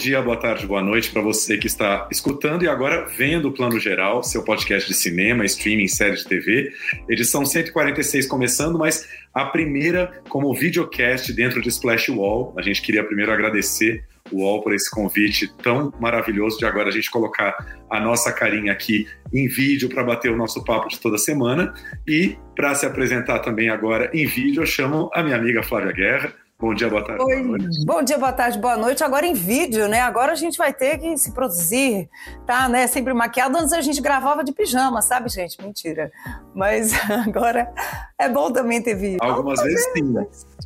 Dia, boa tarde, boa noite para você que está escutando e agora vendo o Plano Geral, seu podcast de cinema, streaming, série de TV. Edição 146 começando, mas a primeira como videocast dentro de Splash Wall. A gente queria primeiro agradecer o UOL por esse convite tão maravilhoso de agora a gente colocar a nossa carinha aqui em vídeo para bater o nosso papo de toda semana. E para se apresentar também agora em vídeo, eu chamo a minha amiga Flávia Guerra. Bom dia, boa tarde. Oi. Boa. Bom dia, boa tarde, boa noite. Agora em vídeo, né? Agora a gente vai ter que se produzir, tá, né? Sempre maquiado. Antes a gente gravava de pijama, sabe, gente? Mentira. Mas agora é bom também ter vídeo. Algumas vezes sim.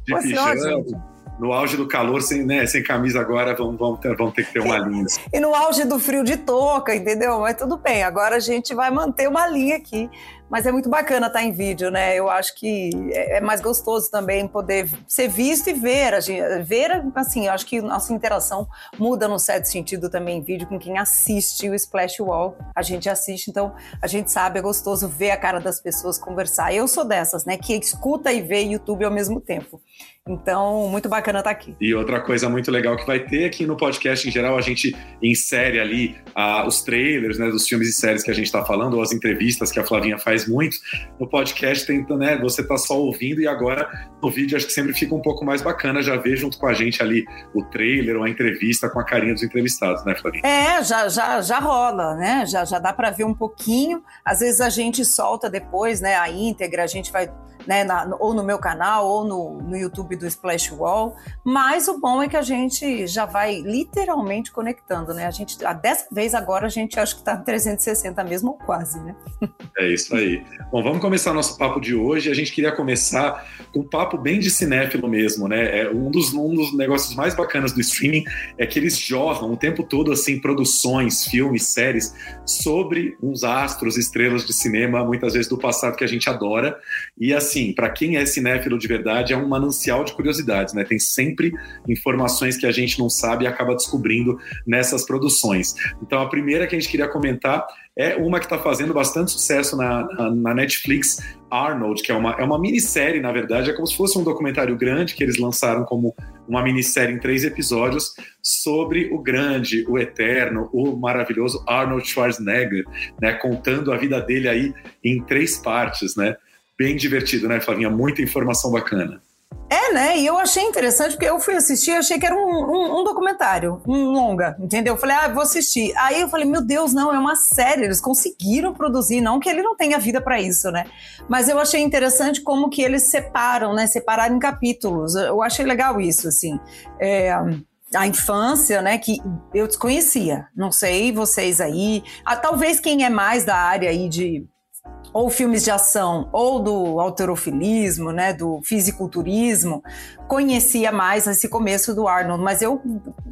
De pijama no auge do calor, sem, né, sem camisa agora, vamos, vamos, ter, vamos ter que ter uma linha. E no auge do frio de touca, entendeu? Mas tudo bem, agora a gente vai manter uma linha aqui. Mas é muito bacana estar em vídeo, né? Eu acho que é, é mais gostoso também poder ser visto e ver. Ver, assim, eu acho que nossa interação muda no certo sentido também em vídeo com quem assiste o Splash Wall. A gente assiste, então a gente sabe, é gostoso ver a cara das pessoas conversar. Eu sou dessas, né? Que escuta e vê YouTube ao mesmo tempo. Então, muito bacana estar aqui. E outra coisa muito legal que vai ter aqui no podcast, em geral, a gente insere ali uh, os trailers né, dos filmes e séries que a gente está falando, ou as entrevistas que a Flavinha faz muito. No podcast, tenta, né, você está só ouvindo e agora no vídeo acho que sempre fica um pouco mais bacana já ver junto com a gente ali o trailer ou a entrevista com a carinha dos entrevistados, né, Flavinha? É, já, já, já rola, né? Já, já dá para ver um pouquinho. Às vezes a gente solta depois, né, a íntegra, a gente vai né, na, ou no meu canal ou no, no YouTube do Splash Wall. Mas o bom é que a gente já vai literalmente conectando, né? A gente, a dessa vez agora a gente acho que está 360 mesmo ou quase, né? É isso aí. Bom, vamos começar nosso papo de hoje. A gente queria começar com um papo bem de cinéfilo mesmo, né? É um dos, um dos negócios mais bacanas do streaming é que eles jorram o tempo todo assim produções, filmes, séries sobre uns astros, estrelas de cinema, muitas vezes do passado que a gente adora. E assim assim, para quem é cinéfilo de verdade, é um manancial de curiosidades, né? Tem sempre informações que a gente não sabe e acaba descobrindo nessas produções. Então, a primeira que a gente queria comentar é uma que está fazendo bastante sucesso na, na, Netflix, Arnold, que é uma, é uma minissérie, na verdade, é como se fosse um documentário grande que eles lançaram como uma minissérie em três episódios sobre o grande, o eterno, o maravilhoso Arnold Schwarzenegger, né, contando a vida dele aí em três partes, né? Bem divertido, né, Flavinha? Muita informação bacana. É, né? E eu achei interessante, porque eu fui assistir, achei que era um, um, um, documentário, um longa, entendeu? Eu falei, ah, vou assistir. Aí eu falei, meu Deus, não, é uma série, eles conseguiram produzir, não que ele não tenha vida para isso, né? Mas eu achei interessante como que eles separam, né? Separaram em capítulos. Eu achei legal isso, assim. É, a infância, né, que eu desconhecia. Não sei vocês aí. Ah, talvez quem é mais da área aí de ou filmes de ação ou do alterofilismo, né, do fisiculturismo, conhecia mais esse começo do Arnold, mas eu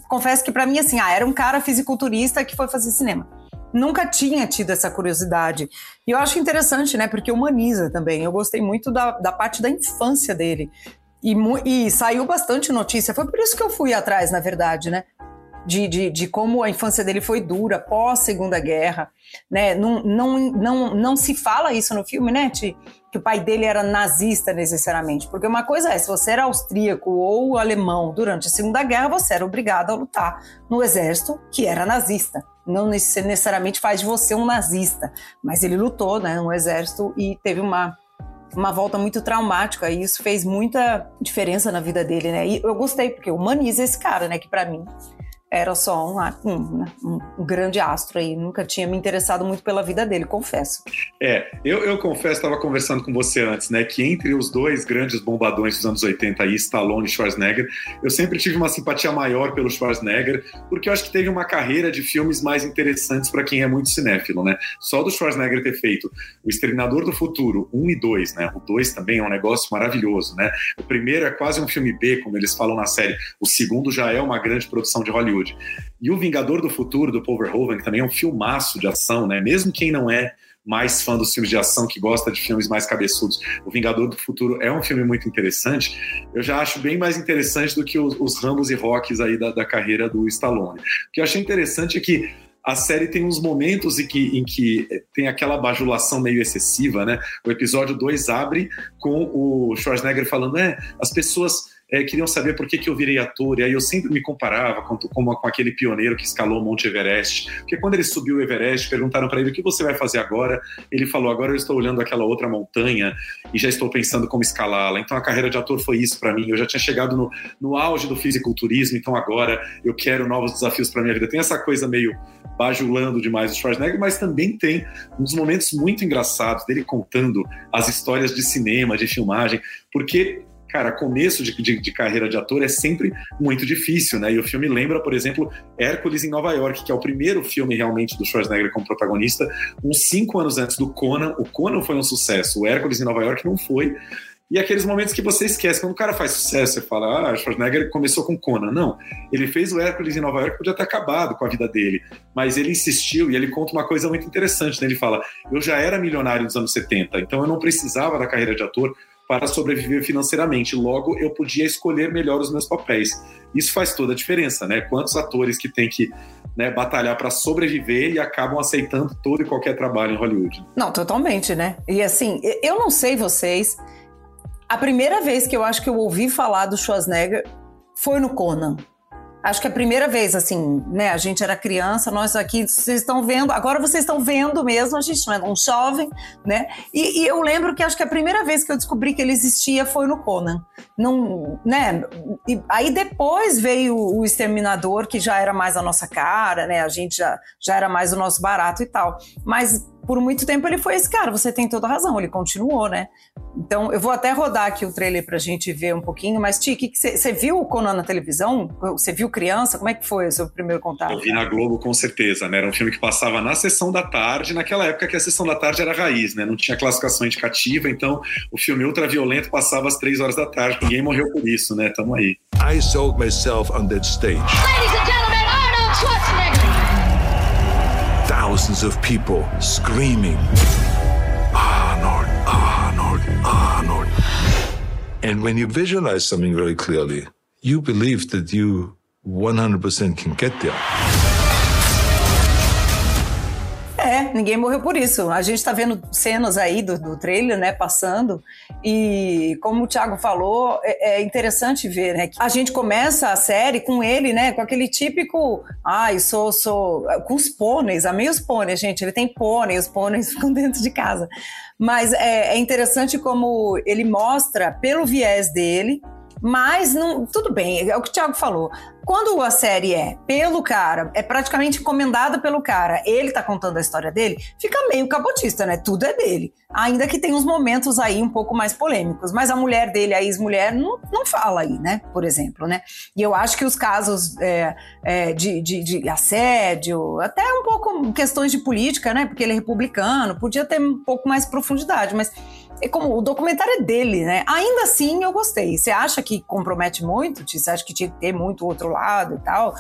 confesso que para mim assim, ah, era um cara fisiculturista que foi fazer cinema. Nunca tinha tido essa curiosidade. E eu acho interessante, né? Porque humaniza também. Eu gostei muito da, da parte da infância dele. E, e, saiu bastante notícia. Foi por isso que eu fui atrás, na verdade, né? De, de, de, como a infância dele foi dura pós Segunda Guerra, né? Não, não, não, não se fala isso no filme, né? Que o pai dele era nazista necessariamente, porque uma coisa é se você era austríaco ou alemão durante a Segunda Guerra, você era obrigado a lutar no exército que era nazista. Não necessariamente faz de você um nazista, mas ele lutou, né, no exército e teve uma uma volta muito traumática e isso fez muita diferença na vida dele, né? E eu gostei porque humaniza esse cara, né? Que para mim era só um, um, um, um, grande astro aí. Nunca tinha me interessado muito pela vida dele, confesso. É, eu, eu confesso, estava conversando com você antes, né, que entre os dois grandes bombadões dos anos 80 aí, Stallone e Schwarzenegger, eu sempre tive uma simpatia maior pelo Schwarzenegger, porque eu acho que teve uma carreira de filmes mais interessantes para quem é muito cinéfilo, né? Só do Schwarzenegger ter feito O Exterminador do Futuro 1 e 2, né? O 2 também é um negócio maravilhoso, né? O primeiro é quase um filme B, como eles falam na série. O segundo já é uma grande produção de Hollywood. Hollywood. E O Vingador do Futuro, do Paul Verhoeven, que também é um filmaço de ação, né? Mesmo quem não é mais fã dos filmes de ação, que gosta de filmes mais cabeçudos. O Vingador do Futuro é um filme muito interessante. Eu já acho bem mais interessante do que os, os Rambos e Rocks aí da, da carreira do Stallone. O que eu achei interessante é que a série tem uns momentos em que, em que tem aquela bajulação meio excessiva, né? O episódio 2 abre com o Schwarzenegger falando: é, as pessoas é, queriam saber por que, que eu virei ator, e aí eu sempre me comparava com, com, com, aquele pioneiro que escalou o Monte Everest, porque quando ele subiu o Everest, perguntaram para ele o que você vai fazer agora, ele falou, agora eu estou olhando aquela outra montanha e já estou pensando como escalá-la, então a carreira de ator foi isso para mim, eu já tinha chegado no, no auge do fisiculturismo, então agora eu quero novos desafios para minha vida, tem essa coisa meio bajulando demais o Schwarzenegger, mas também tem uns momentos muito engraçados dele contando as histórias de cinema, de filmagem, porque cara, começo de, de, de, carreira de ator é sempre muito difícil, né? E o filme lembra, por exemplo, Hércules em Nova York, que é o primeiro filme realmente do Schwarzenegger como protagonista, uns cinco anos antes do Conan. O Conan foi um sucesso, o Hércules em Nova York não foi. E aqueles momentos que você esquece, quando o cara faz sucesso, você fala, ah, Schwarzenegger começou com Conan. Não, ele fez o Hércules em Nova York, podia ter acabado com a vida dele, mas ele insistiu e ele conta uma coisa muito interessante, né? Ele fala, eu já era milionário nos anos 70, então eu não precisava da carreira de ator para sobreviver financeiramente. Logo, eu podia escolher melhor os meus papéis. Isso faz toda a diferença, né? Quantos atores que têm que né, batalhar para sobreviver e acabam aceitando todo e qualquer trabalho em Hollywood. Não, totalmente, né? E assim, eu não sei vocês. A primeira vez que eu acho que eu ouvi falar do Schwarzenegger foi no Conan. Acho que é a primeira vez, assim, né? A gente era criança, nós aqui, vocês estão vendo, agora vocês estão vendo mesmo, a gente não é um jovem, né? E, e, eu lembro que acho que a primeira vez que eu descobri que ele existia foi no Conan. Não, né? E aí depois veio o Exterminador, que já era mais a nossa cara, né? A gente já, já era mais o nosso barato e tal. Mas por muito tempo ele foi esse cara, você tem toda razão, ele continuou, né? Então, eu vou até rodar aqui o trailer pra gente ver um pouquinho, mas Tiki, você viu o Conan na televisão? Você viu criança? Como é que foi o seu primeiro contato? Eu vi na Globo, com certeza, né? Era um filme que passava na sessão da tarde, naquela época que a sessão da tarde era raiz, né? Não tinha classificação indicativa, então o filme ultraviolento passava às três horas da tarde, ninguém morreu por isso, né? Tamo aí. I sold myself on that stage. Ladies and gentlemen, thousands of people screaming, Arnold, Arnold, Arnold. And when you visualize something very clearly, you believe that you 100% can get there. Ninguém morreu por isso. A gente está vendo cenas aí do, do trailer, né, passando, e como o Thiago falou, é, é, interessante ver, né, a gente começa a série com ele, né, com aquele típico, ai, ah, sou, sou, com os pôneis, amei os pôneis, gente, ele tem pônei, os pôneis ficam dentro de casa. Mas é, é interessante como ele mostra, pelo viés dele, mas não, tudo bem, é o que o Thiago falou. Quando a série é pelo cara, é praticamente encomendada pelo cara, ele tá contando a história dele, fica meio cabotista, né? Tudo é dele. Ainda que tem uns momentos aí um pouco mais polêmicos. Mas a mulher dele, a ex-mulher, não, não fala aí, né? Por exemplo, né? E eu acho que os casos é, é, de, de, de assédio, até um pouco questões de política, né? Porque ele é republicano, podia ter um pouco mais profundidade, mas é como o documentário é dele, né? Ainda assim, eu gostei. Você acha que compromete muito? Você acha que tinha que ter muito outro lado e tal?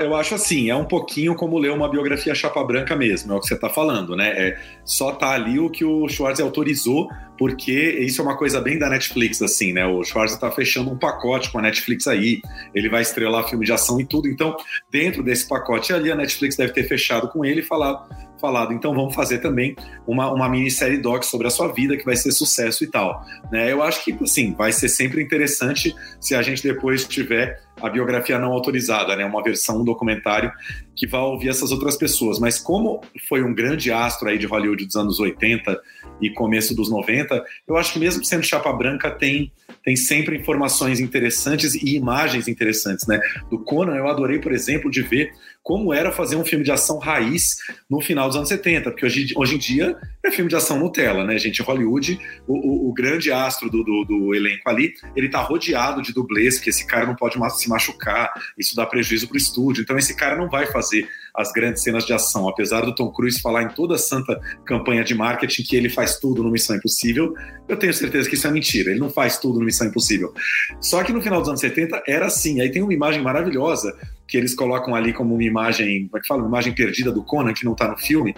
Eu acho assim, é um pouquinho como ler uma biografia chapa branca mesmo, é o que você está falando, né? É, só tá ali o que o Schwarz autorizou, porque isso é uma coisa bem da Netflix, assim, né? O Schwarz está fechando um pacote com a Netflix aí, ele vai estrelar filme de ação e tudo, então, dentro desse pacote ali, a Netflix deve ter fechado com ele e falado falado, então vamos fazer também uma, uma minissérie doc sobre a sua vida que vai ser sucesso e tal. Né? Eu acho que, assim, vai ser sempre interessante se a gente depois tiver a biografia não autorizada, né? Uma versão, um documentário que vá ouvir essas outras pessoas, mas como foi um grande astro aí de Hollywood dos anos 80 e começo dos 90, eu acho que mesmo sendo chapa branca tem tem sempre informações interessantes e imagens interessantes, né? Do Conan eu adorei, por exemplo, de ver como era fazer um filme de ação raiz no final dos anos 70, porque hoje, hoje em dia é filme de ação Nutella, né, gente? Hollywood, o, o, o grande astro do, do, do, elenco ali, ele tá rodeado de dublês, porque esse cara não pode se machucar, isso dá prejuízo pro estúdio, então esse cara não vai fazer as grandes cenas de ação, apesar do Tom Cruise falar em toda a santa campanha de marketing que ele faz tudo no Missão Impossível, eu tenho certeza que isso é mentira, ele não faz tudo no Missão Impossível. Só que no final dos anos 70 era assim, aí tem uma imagem maravilhosa que eles colocam ali como uma imagem, como é que fala? Uma imagem perdida do Conan, que não está no filme,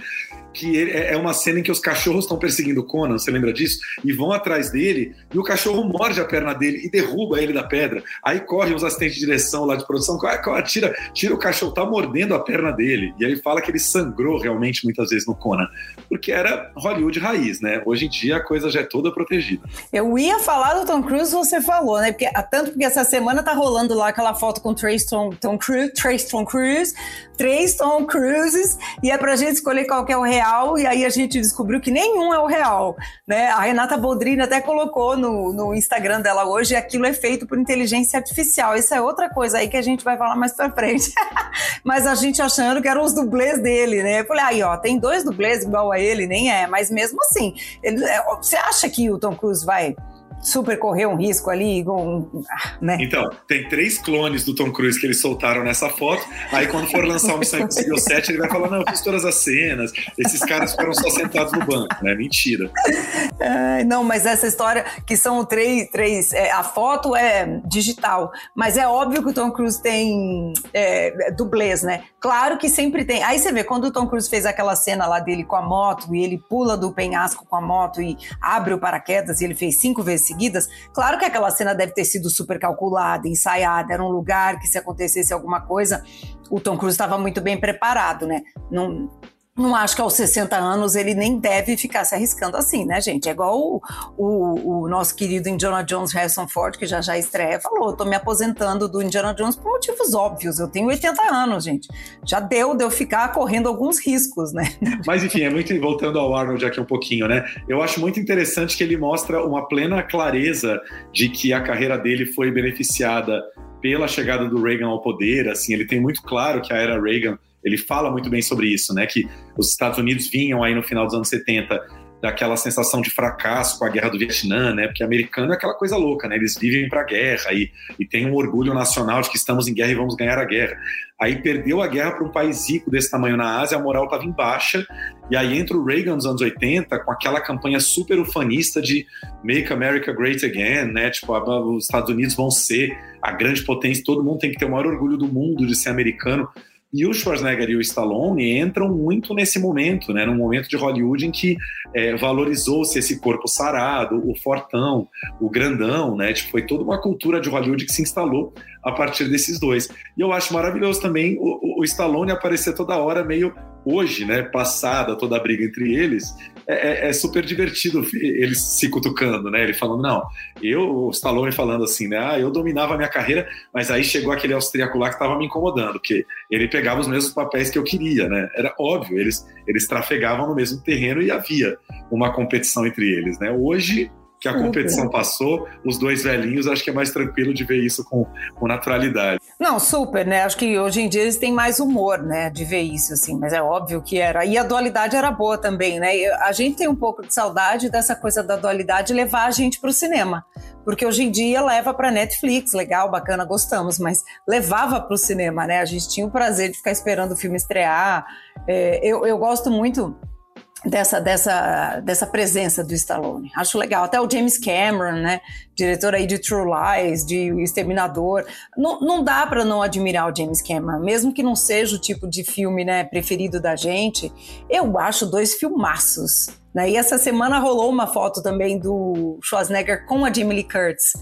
que é, é uma cena em que os cachorros estão perseguindo o Conan, você lembra disso? E vão atrás dele, e o cachorro morde a perna dele e derruba ele da pedra. Aí correm os assistentes de direção lá de produção, tira, tira o cachorro, tá mordendo a perna dele. E aí fala que ele sangrou realmente muitas vezes no Conan. Porque era Hollywood raiz, né? Hoje em dia a coisa já é toda protegida. Eu ia falar do Tom Cruise, você falou, né? Porque, tanto porque essa semana tá rolando lá aquela foto com o Trace Tom, Tom Cruise, Trace Tom Cruise, três Tom Cruises, e é pra gente escolher qual que é o real, e aí a gente descobriu que nenhum é o real, né? A Renata Boldrini até colocou no, no Instagram dela hoje, aquilo é feito por inteligência artificial. Isso é outra coisa aí que a gente vai falar mais pra frente. mas a gente achando que eram os dublês dele, né? Eu falei, aí ó, tem dois dublês igual a ele, nem é, mas mesmo assim, ele, é, você acha que o Tom Cruise vai super correr um risco ali, um, né? Então, tem três clones do Tom Cruise que eles soltaram nessa foto. Aí, quando for lançar o Missão Impossível 7, ele vai falar: não, eu fiz todas as cenas, esses caras ficaram só sentados no banco, né? Mentira. É, não, mas essa história que são três, três é, a foto é digital, mas é óbvio que o Tom Cruise tem é, dublês, né? Claro que sempre tem. Aí você vê, quando o Tom Cruise fez aquela cena lá dele com a moto e ele pula do penhasco com a moto e abre o paraquedas e ele fez cinco vezes seguidas, claro que aquela cena deve ter sido super calculada, ensaiada, era um lugar que se acontecesse alguma coisa, o Tom Cruise estava muito bem preparado, né? Não, não acho que aos 60 anos ele nem deve ficar se arriscando assim, né, gente? É igual o, o, o nosso querido Indiana Jones Harrison Ford, que já já estreia, falou: tô me aposentando do Indiana Jones por motivos óbvios. Eu tenho 80 anos, gente. Já deu de eu ficar correndo alguns riscos, né? Mas enfim, é muito voltando ao Arnold aqui um pouquinho, né? Eu acho muito interessante que ele mostra uma plena clareza de que a carreira dele foi beneficiada pela chegada do Reagan ao poder, assim, ele tem muito claro que a era Reagan ele fala muito bem sobre isso, né? Que os Estados Unidos vinham aí no final dos anos 70 daquela sensação de fracasso com a guerra do Vietnã, né? Porque americano é aquela coisa louca, né? Eles vivem para a guerra e, e tem um orgulho nacional de que estamos em guerra e vamos ganhar a guerra. Aí perdeu a guerra para um país rico desse tamanho na Ásia, a moral estava em baixa. E aí entra o Reagan nos anos 80 com aquela campanha super ufanista de Make America Great Again, né? Tipo, os Estados Unidos vão ser a grande potência, todo mundo tem que ter o maior orgulho do mundo de ser americano. E o Schwarzenegger e o Stallone entram muito nesse momento, né? Num momento de Hollywood em que é, valorizou-se esse corpo sarado, o fortão, o grandão, né? Tipo, foi toda uma cultura de Hollywood que se instalou a partir desses dois. E eu acho maravilhoso também o, o Stallone aparecer toda hora meio hoje, né? Passada toda a briga entre eles, é, é, é, super divertido eles se cutucando, né? Ele falando, não, eu, o Stallone falando assim, né? Ah, eu dominava a minha carreira, mas aí chegou aquele austríaco lá que estava me incomodando, porque ele pegava os mesmos papéis que eu queria, né? Era óbvio, eles, eles trafegavam no mesmo terreno e havia uma competição entre eles, né? Hoje que a competição passou, os dois velhinhos, acho que é mais tranquilo de ver isso com, com naturalidade. Não, super, né? Acho que hoje em dia eles têm mais humor, né, de ver isso, assim, mas é óbvio que era. E a dualidade era boa também, né? A gente tem um pouco de saudade dessa coisa da dualidade levar a gente para o cinema. Porque hoje em dia leva para Netflix, legal, bacana, gostamos, mas levava para o cinema, né? A gente tinha o prazer de ficar esperando o filme estrear. É, eu, eu gosto muito dessa, dessa, dessa presença do Stallone. Acho legal. Até o James Cameron, né? Diretor aí de True Lies, de O Exterminador. Não, não dá para não admirar o James Cameron, mesmo que não seja o tipo de filme né, preferido da gente. Eu acho dois filmaços. Né? E essa semana rolou uma foto também do Schwarzenegger com a Jamie Lee Curtis.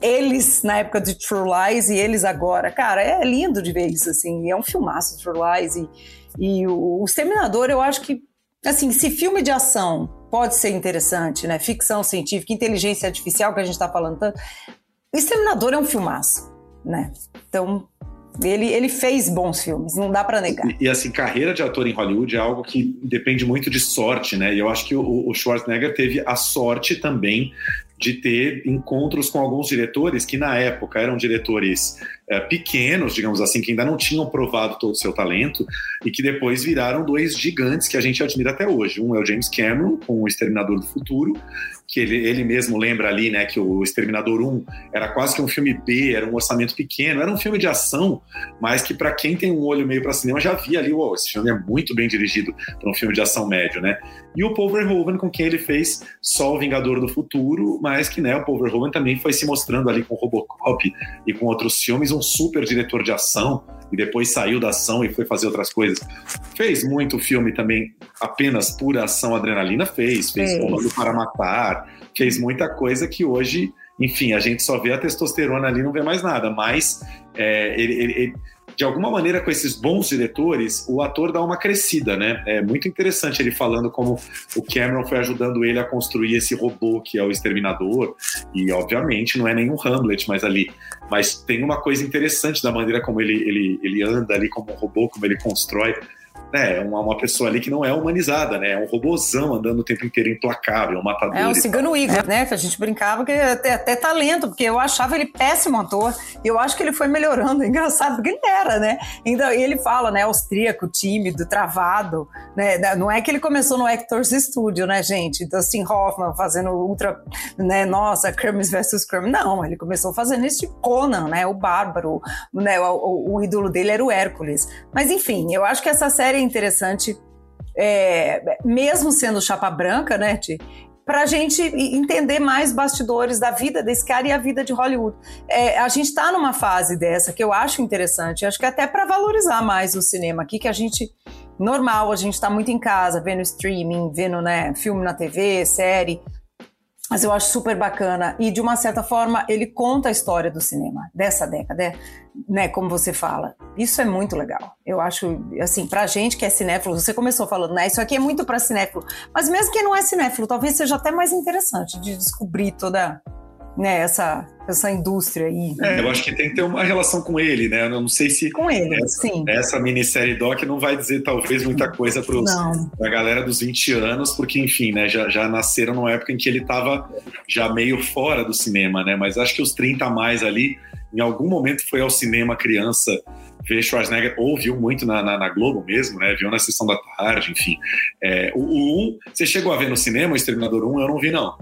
Eles na época de True Lies e eles agora. Cara, é lindo de ver isso, assim. É um filmaço, True Lies. E, e o, o Exterminador, eu acho que assim, se filme de ação pode ser interessante, né? Ficção científica, inteligência artificial, que a gente está falando tanto. O Exterminador é um filmaço, né? Então, Ele, ele fez bons filmes, não dá para negar. E, e, assim, carreira de ator em Hollywood é algo que depende muito de sorte, né? E eu acho que o, o Schwarzenegger teve a sorte também de ter encontros com alguns diretores que na época eram diretores é, pequenos, digamos assim, que ainda não tinham provado todo o seu talento e que depois viraram dois gigantes que a gente admira até hoje. Um é o James Cameron com o Exterminador do Futuro que ele, ele mesmo lembra ali, né, que o Exterminador 1 era quase que um filme B, era um orçamento pequeno, era um filme de ação, mas que para quem tem um olho meio para cinema já via ali, oh, esse filme é muito bem dirigido para um filme de ação médio, né? E o Paul Verhoeven, com quem ele fez só o Vingador do Futuro, mas que, né, o Paul Verhoeven também foi se mostrando ali com Robocop e com outros filmes um super diretor de ação, e depois saiu da ação e foi fazer outras coisas. Fez muito filme também apenas pura ação adrenalina, fez, fez Comando para Matar, fez muita coisa que hoje, enfim, a gente só vê a testosterona ali não vê mais nada, mas é, ele, ele, ele de alguma maneira, com esses bons diretores, o ator dá uma crescida, né? É muito interessante ele falando como o Cameron foi ajudando ele a construir esse robô que é o Exterminador. E, obviamente, não é nenhum Hamlet, mas ali. Mas tem uma coisa interessante da maneira como ele, ele, ele anda ali como um robô, como ele constrói né, uma, uma pessoa ali que não é humanizada, né? É um robôzão andando o tempo inteiro implacável, um matador. É o Cigano Igor, né? Que a gente brincava que até, até talento, porque eu achava ele péssimo ator. E eu acho que ele foi melhorando. Engraçado, porque ele era, né? Então, ele fala, né? Austríaco, tímido, travado, né? Não é que ele começou no Actors Studio, né, gente? Dustin Hoffman fazendo ultra, né? Nossa, Kermis versus Kermis. Não, ele começou fazendo esse Conan, né? O Bárbaro, né? O, o, o ídolo dele era o Hércules. Mas, enfim, eu acho que essa série interessante, é, mesmo sendo chapa branca, né, para a gente entender mais bastidores da vida desse cara e a vida de Hollywood. É, a gente está numa fase dessa que eu acho interessante, acho que até para valorizar mais o cinema aqui, que a gente normal, a gente está muito em casa, vendo streaming, vendo né, filme na TV, série. Mas eu acho super bacana. E, de uma certa forma, ele conta a história do cinema dessa década, né? Como você fala. Isso é muito legal. Eu acho, assim, pra gente que é cinéfilo, você começou falando, né? Isso aqui é muito pra cinéfilo. Mas mesmo quem não é cinéfilo, talvez seja até mais interessante de descobrir toda né, essa, essa indústria aí. É, eu acho que tem que ter uma relação com ele, né? Eu não sei se. Com ele, essa, sim. Essa minissérie Doc não vai dizer, talvez, muita coisa para a galera dos 20 anos, porque, enfim, né, já, já nasceram numa época em que ele estava já meio fora do cinema, né? Mas acho que os 30 a mais ali, em algum momento foi ao cinema criança ver Schwarzenegger, ou viu muito na, na, na, Globo mesmo, né? Viu na sessão da tarde, enfim. É, o, o 1, você chegou a ver no cinema, o Exterminador 1, eu não vi, não.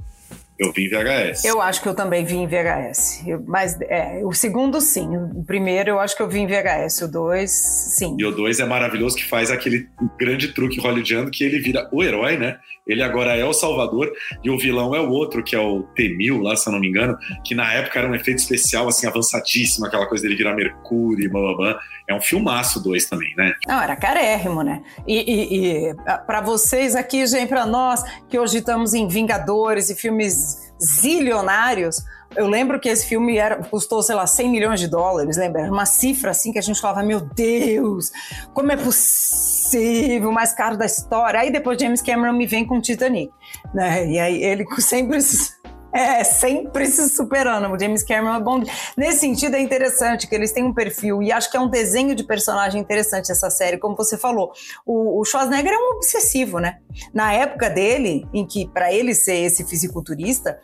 Eu vi em VHS. Eu acho que eu também vi em VHS. Eu, mas é, o segundo, sim. O primeiro eu acho que eu vi em VHS. O dois, sim. E o dois é maravilhoso, que faz aquele grande truque hollywoodiano que ele vira o herói, né? Ele agora é o Salvador e o vilão é o outro, que é o T-1000 lá, se eu não me engano, que na época era um efeito especial, assim, avançadíssimo, aquela coisa dele virar Mercúrio, blá. É um filmaço dois também, né? Não, era carérrimo, né? E, e, e para vocês aqui, gente, para nós, que hoje estamos em Vingadores e filmes zilionários, eu lembro que esse filme era, custou, sei lá, 100 milhões de dólares, lembra? Era uma cifra assim que a gente falava, meu Deus, como é possível, o mais caro da história. Aí depois James Cameron me vem com Titanic, né? E aí ele sempre é, sempre se superando. O James Cameron é bom. Nesse sentido, é interessante que eles têm um perfil, e acho que é um desenho de personagem interessante essa série, como você falou. O, o Schwarzenegger é um obsessivo, né? Na época dele, em que, para ele ser esse fisiculturista,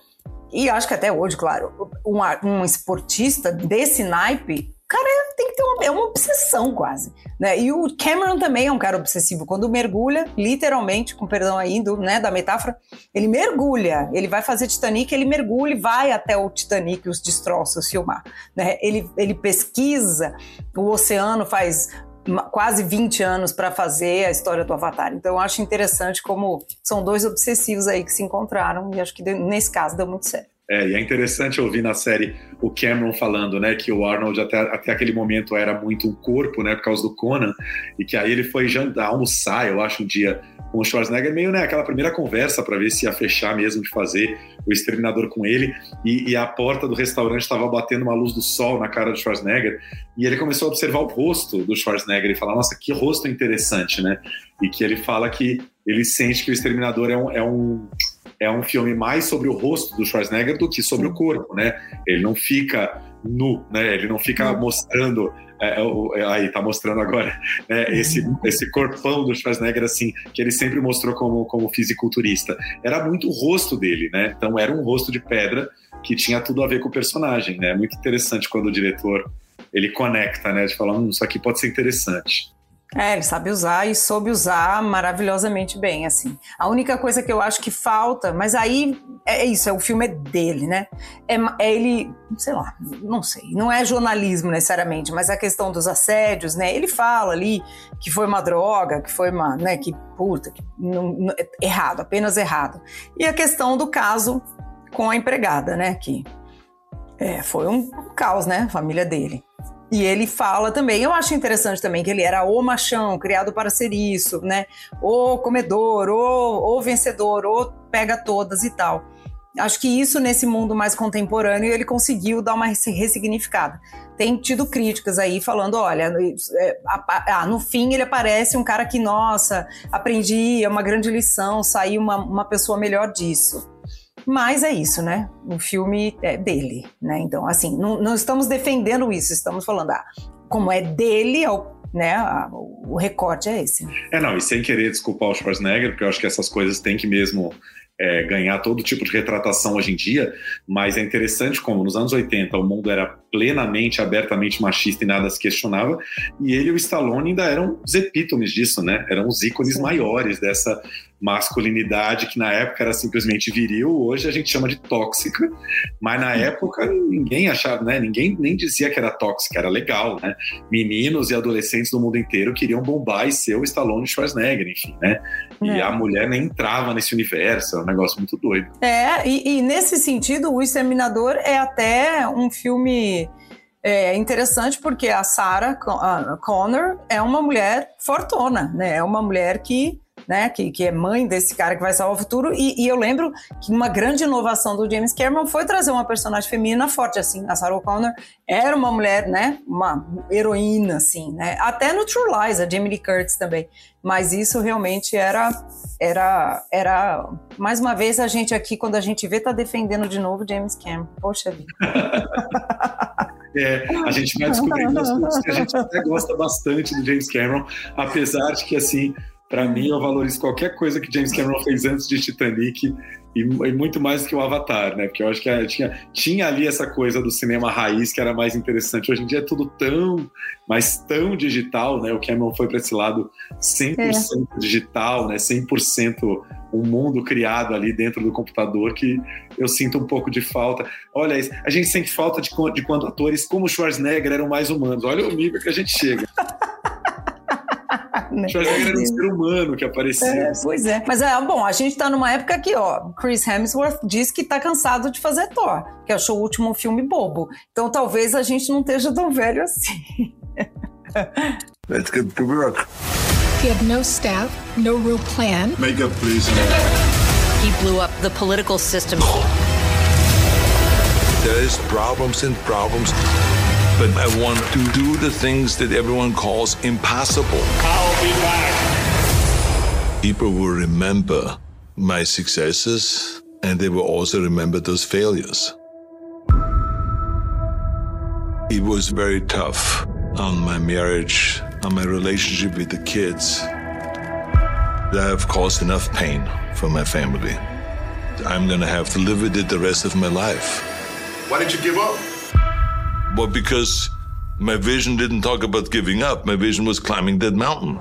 e acho que até hoje, claro, um, um esportista desse naipe cara tem que ter uma, é uma obsessão quase. Né? E o Cameron também é um cara obsessivo. Quando mergulha, literalmente, com perdão aí do, né, da metáfora, ele mergulha. Ele vai fazer Titanic, ele mergulha e vai até o Titanic, os destroços, filmar. Né? Ele, ele pesquisa o oceano faz quase 20 anos para fazer a história do Avatar. Então eu acho interessante como são dois obsessivos aí que se encontraram e acho que nesse caso deu muito certo. É, e é interessante ouvir na série o Cameron falando, né, que o Arnold até, até aquele momento era muito um corpo, né, por causa do Conan, e que aí ele foi jantar, almoçar, eu acho, um dia com o Schwarzenegger, meio, né, aquela primeira conversa para ver se ia fechar mesmo de fazer o Exterminador com ele, e, e a porta do restaurante estava batendo uma luz do sol na cara do Schwarzenegger, e ele começou a observar o rosto do Schwarzenegger e falar, nossa, que rosto interessante, né, e que ele fala que ele sente que o Exterminador é um, é um é um filme mais sobre o rosto do Schwarzenegger do que sobre o corpo, né? Ele não fica nu, né? Ele não fica mostrando é, é, aí tá mostrando agora né, esse, esse corpão do Schwarzenegger assim que ele sempre mostrou como, como fisiculturista. Era muito o rosto dele né? Então era um rosto de pedra que tinha tudo a ver com o personagem né? Muito interessante quando o diretor ele conecta né de falar hum, isso aqui pode ser interessante é, ele sabe usar e soube usar maravilhosamente bem, assim. A única coisa que eu acho que falta, mas aí é isso, é o filme é dele, né? É, é, ele, sei lá, não sei, não é jornalismo necessariamente, mas a questão dos assédios, né? Ele fala ali que foi uma droga, que foi uma, né, que puta, que não, não, errado, apenas errado. E a questão do caso com a empregada, né, que é, foi um caos, né, a família dele. E ele fala também, eu acho interessante também que ele era o machão, criado para ser isso, né? O comedor, o, vencedor, o pega todas e tal. Acho que isso nesse mundo mais contemporâneo ele conseguiu dar uma ressignificada. Tem tido críticas aí falando, olha, é, ah, no fim ele aparece um cara que, nossa, aprendi, é uma grande lição, saiu uma, uma pessoa melhor disso. Mas é isso, né? O filme é dele, né? Então, assim, não, não estamos defendendo isso, estamos falando, ah, como é dele, é o, né? o recorte é esse. É, não, e sem querer desculpar o Schwarzenegger, porque eu acho que essas coisas têm que mesmo é, ganhar todo tipo de retratação hoje em dia, mas é interessante como nos anos 80 o mundo era plenamente, abertamente machista e nada se questionava, e ele e o Stallone ainda eram os epítomes disso, né? Eram os ícones Sim. maiores dessa masculinidade que na época era simplesmente viril, hoje a gente chama de tóxica, mas na época ninguém achava, né? Ninguém nem dizia que era tóxica, era legal, né? Meninos e adolescentes do mundo inteiro queriam bombar e ser o Stallone Schwarzenegger, enfim, né? E é. a mulher nem entrava nesse universo, é um negócio muito doido. É, e, e nesse sentido, O Exterminador é até um filme é interessante porque a Sarah Connor é uma mulher fortuna, né? É uma mulher que né, que, que é mãe desse cara que vai salvar o futuro. E, e, eu lembro que uma grande inovação do James Cameron foi trazer uma personagem feminina forte, assim. A Sarah Connor era uma mulher, né, uma heroína, assim, né. Até no True Lies, a Jamie Lee Curtis também. Mas isso realmente era, era, era... Mais uma vez, a gente aqui, quando a gente vê, tá defendendo de novo James Cameron. Poxa vida. É, a gente vai descobrindo as coisas que a gente até gosta bastante do James Cameron, apesar de que, assim, para mim, eu valorizo qualquer coisa que James Cameron fez antes de Titanic e, e muito mais do que o Avatar, né? Porque eu acho que tinha, tinha ali essa coisa do cinema raiz que era mais interessante. Hoje em dia é tudo tão, mas tão digital, né? O Cameron foi para esse lado 100% é. digital, né? 100% um mundo criado ali dentro do computador que eu sinto um pouco de falta. Olha, a gente sente falta de, de quando atores como Schwarzenegger eram mais humanos. Olha o nível que a gente chega. né? Schwarzenegger era um ser humano que aparecia. É, pois é. Mas é, bom, a gente tá numa época que, ó, Chris Hemsworth diz que tá cansado de fazer Thor, que achou o último filme bobo. Então talvez a gente não esteja tão velho assim. Let's get to work. He had no staff, no real plan. Makeup, please. He blew up the political system. There's problems and problems. But I want to do the things that everyone calls impossible. I'll be back. People will remember my successes and they will also remember those failures. It was very tough on my marriage, on my relationship with the kids. I have caused enough pain for my family. I'm gonna have to live with it the rest of my life. Why did you give up? Well, because my vision didn't talk about giving up. My vision was climbing that mountain.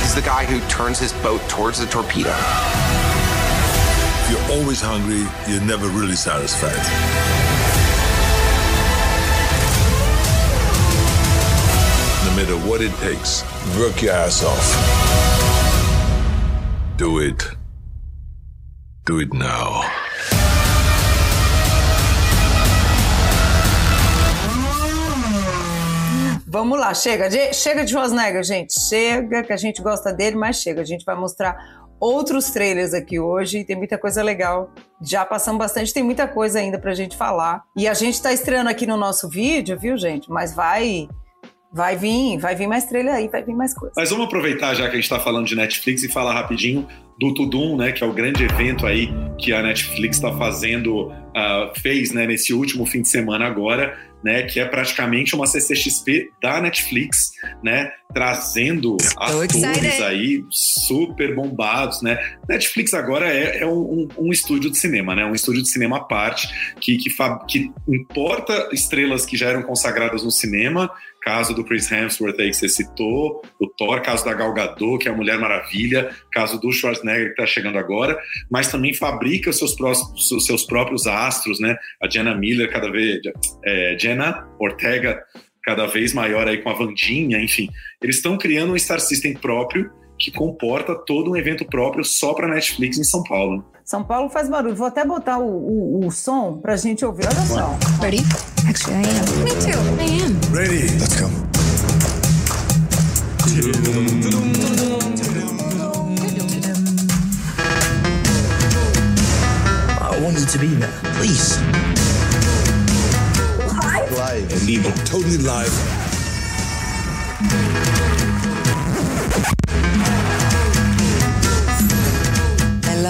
He's the guy who turns his boat towards the torpedo. If you're always hungry, you're never really satisfied. No matter what it takes, work your ass off. Do it. Do it now. Vamos lá, chega de, chega de Schwarzenegger, gente. Chega, que a gente gosta dele, mas chega. A gente vai mostrar outros trailers aqui hoje. Tem muita coisa legal. Já passamos bastante, tem muita coisa ainda pra gente falar. E a gente tá estreando aqui no nosso vídeo, viu, gente? Mas vai Vai vir, vai vir mais trailer aí, vai vir mais coisa. Mas vamos aproveitar já que a gente está falando de Netflix e falar rapidinho do Tudum, né, que é o grande evento aí que a Netflix está fazendo, uh, fez, né, nesse último fim de semana agora, né, que é praticamente uma CCXP da Netflix, né, trazendo atores aí super bombados, né. Netflix agora é, é um, um, estúdio de cinema, né, um estúdio de cinema à parte que, que, que importa estrelas que já eram consagradas no cinema caso do Chris Hemsworth aí que você citou, o Thor, caso da Gal Gadot, que é a Mulher Maravilha, caso do Schwarzenegger que está chegando agora, mas também fabrica seus, seus próprios astros, né? A Jenna Miller, cada vez, é, Jenna Ortega, cada vez maior aí com a Vandinha, enfim. Eles estão criando um Star System próprio que comporta todo um evento próprio só para Netflix em São Paulo. São Paulo faz barulho. Vou até botar o, o, o som pra gente ouvir. Olha só. Ready? Actually, I am. Me too. I am. Ready. Let's go. I want you to be there, please. Live? Live. Illegal. Totally live.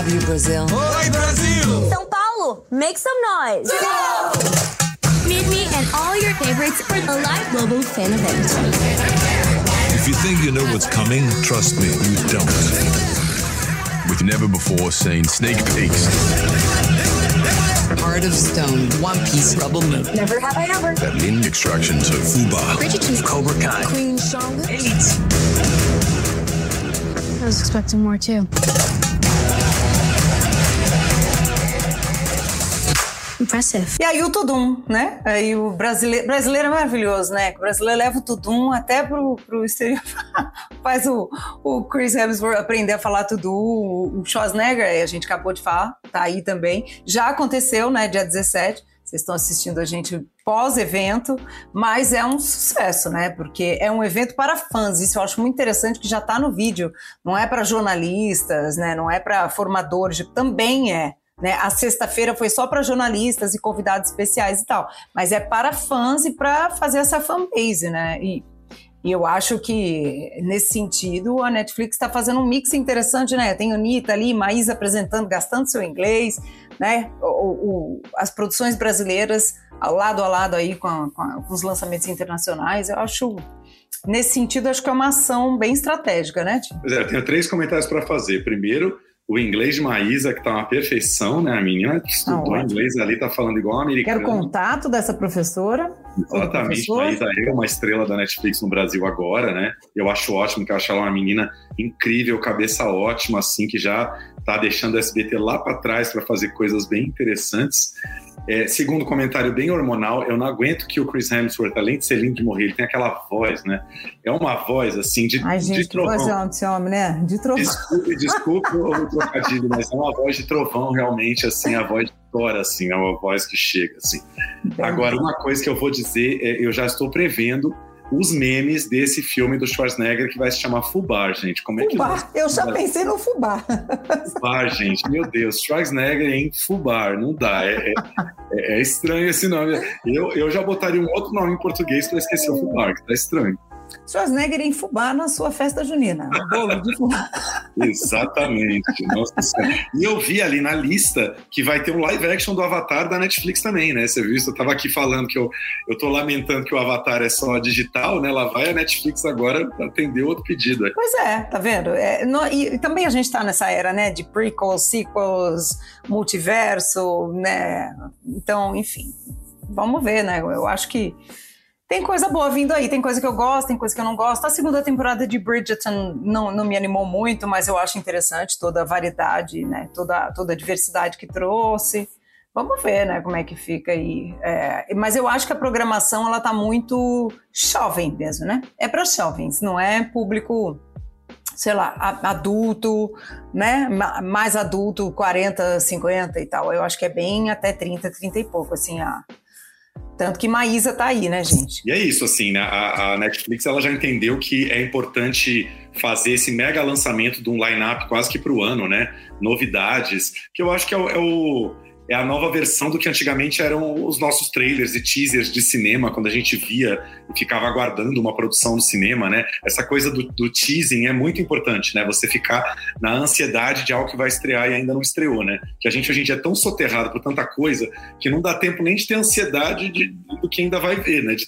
Love you, Brazil. Oi, Brasil! São Paulo, make some noise. Meet me and all your favorites for the Live Global Fan Event. If you think you know what's coming, trust me, you don't. With never before seen sneak peeks. Heart of Stone, One Piece, Rebel Moon. Never have I ever. Berlin Extraction to Fuba. Bridgerton, Cobra Kai, Queen Shanga. Elite. I was expecting more too. Impressive. E aí o Tudum, né? Aí o brasileiro, brasileiro é maravilhoso, né? O brasileiro leva o Tudum até pro, pro exterior. Faz o, o Chris Hemsworth aprender a falar tudo. O Schwarzenegger, a gente acabou de falar, tá aí também. Já aconteceu, né? Dia 17. Vocês estão assistindo a gente pós-evento, mas é um sucesso, né? Porque é um evento para fãs. Isso eu acho muito interessante que já está no vídeo. Não é para jornalistas, né? Não é para formadores, também é. Né? A sexta-feira foi só para jornalistas e convidados especiais e tal, mas é para fãs e para fazer essa fanbase, né? E, e eu acho que, nesse sentido, a Netflix está fazendo um mix interessante, né? Tem Anitta ali, Maísa apresentando, gastando seu inglês, né? O, o, as produções brasileiras lado a lado aí com, a, com, a, com os lançamentos internacionais. Eu acho nesse sentido, acho que é uma ação bem estratégica, né? Pois é, eu tenho três comentários para fazer. Primeiro, o inglês de Maísa, que tá uma perfeição, né? A menina que estudou ah, inglês ali, tá falando igual a americana. Quero contato dessa professora. Exatamente. Maísa é uma estrela da Netflix no Brasil agora, né? Eu acho ótimo, que eu acho ela uma menina incrível, cabeça ótima, assim, que já tá deixando o SBT lá para trás para fazer coisas bem interessantes. É, segundo comentário bem hormonal, eu não aguento que o Chris Hemsworth, além de ser lindo de morrer, ele tem aquela voz, né? É uma voz, assim, de, Ai, gente, de trovão. Que voz desse homem, né? De trovão. Desculpe, desculpe o trocadilho, mas é uma voz de trovão, realmente, assim, a voz de Thor, assim, é uma voz que chega, assim. Bem, Agora, uma coisa que eu vou dizer, é, eu já estou prevendo os memes desse filme do Schwarzenegger que vai se chamar Fubar, gente. Como é Fubar. que Eu já pensei no Fubar. Fubar, gente. Meu Deus, Schwarzenegger em Fubar, não dá. É, é, é estranho esse nome. Eu, eu já botaria um outro nome em português para esquecer o Fubar, que tá estranho. Schwarzenegger em fubá na sua festa junina. Bolo de fubá. Exatamente. Nossa E eu vi ali na lista que vai ter um live action do Avatar da Netflix também, né? Você viu isso? Eu tava aqui falando que eu, eu tô lamentando que o Avatar é só digital, né? Lá vai a Netflix agora atender outro pedido. Pois é, tá vendo? É, no, e também a gente tá nessa era, né? De prequels, sequels, multiverso, né? Então, enfim, vamos ver, né? Eu acho que tem coisa boa vindo aí, tem coisa que eu gosto, tem coisa que eu não gosto. A segunda temporada de Bridgerton não, não me animou muito, mas eu acho interessante toda a variedade, né? Toda, toda a diversidade que trouxe. Vamos ver, né, como é que fica aí. É, mas eu acho que a programação ela tá muito jovem mesmo, né? É para jovens, não é público, sei lá, adulto, né? Mais adulto, 40, 50 e tal. Eu acho que é bem até 30, 30 e pouco, assim, a tanto que Maísa tá aí, né, gente? E é isso, assim, né? A, a, Netflix ela já entendeu que é importante fazer esse mega lançamento de um line-up quase que para o ano, né? Novidades, que eu acho que é o, é o é a nova versão do que antigamente eram os nossos trailers e teasers de cinema, quando a gente via e ficava aguardando uma produção no cinema, né? Essa coisa do, do teasing é muito importante, né? Você ficar na ansiedade de algo que vai estrear e ainda não estreou, né? Que a gente hoje em dia é tão soterrado por tanta coisa que não dá tempo nem de ter ansiedade de, do que ainda vai ver, né? De,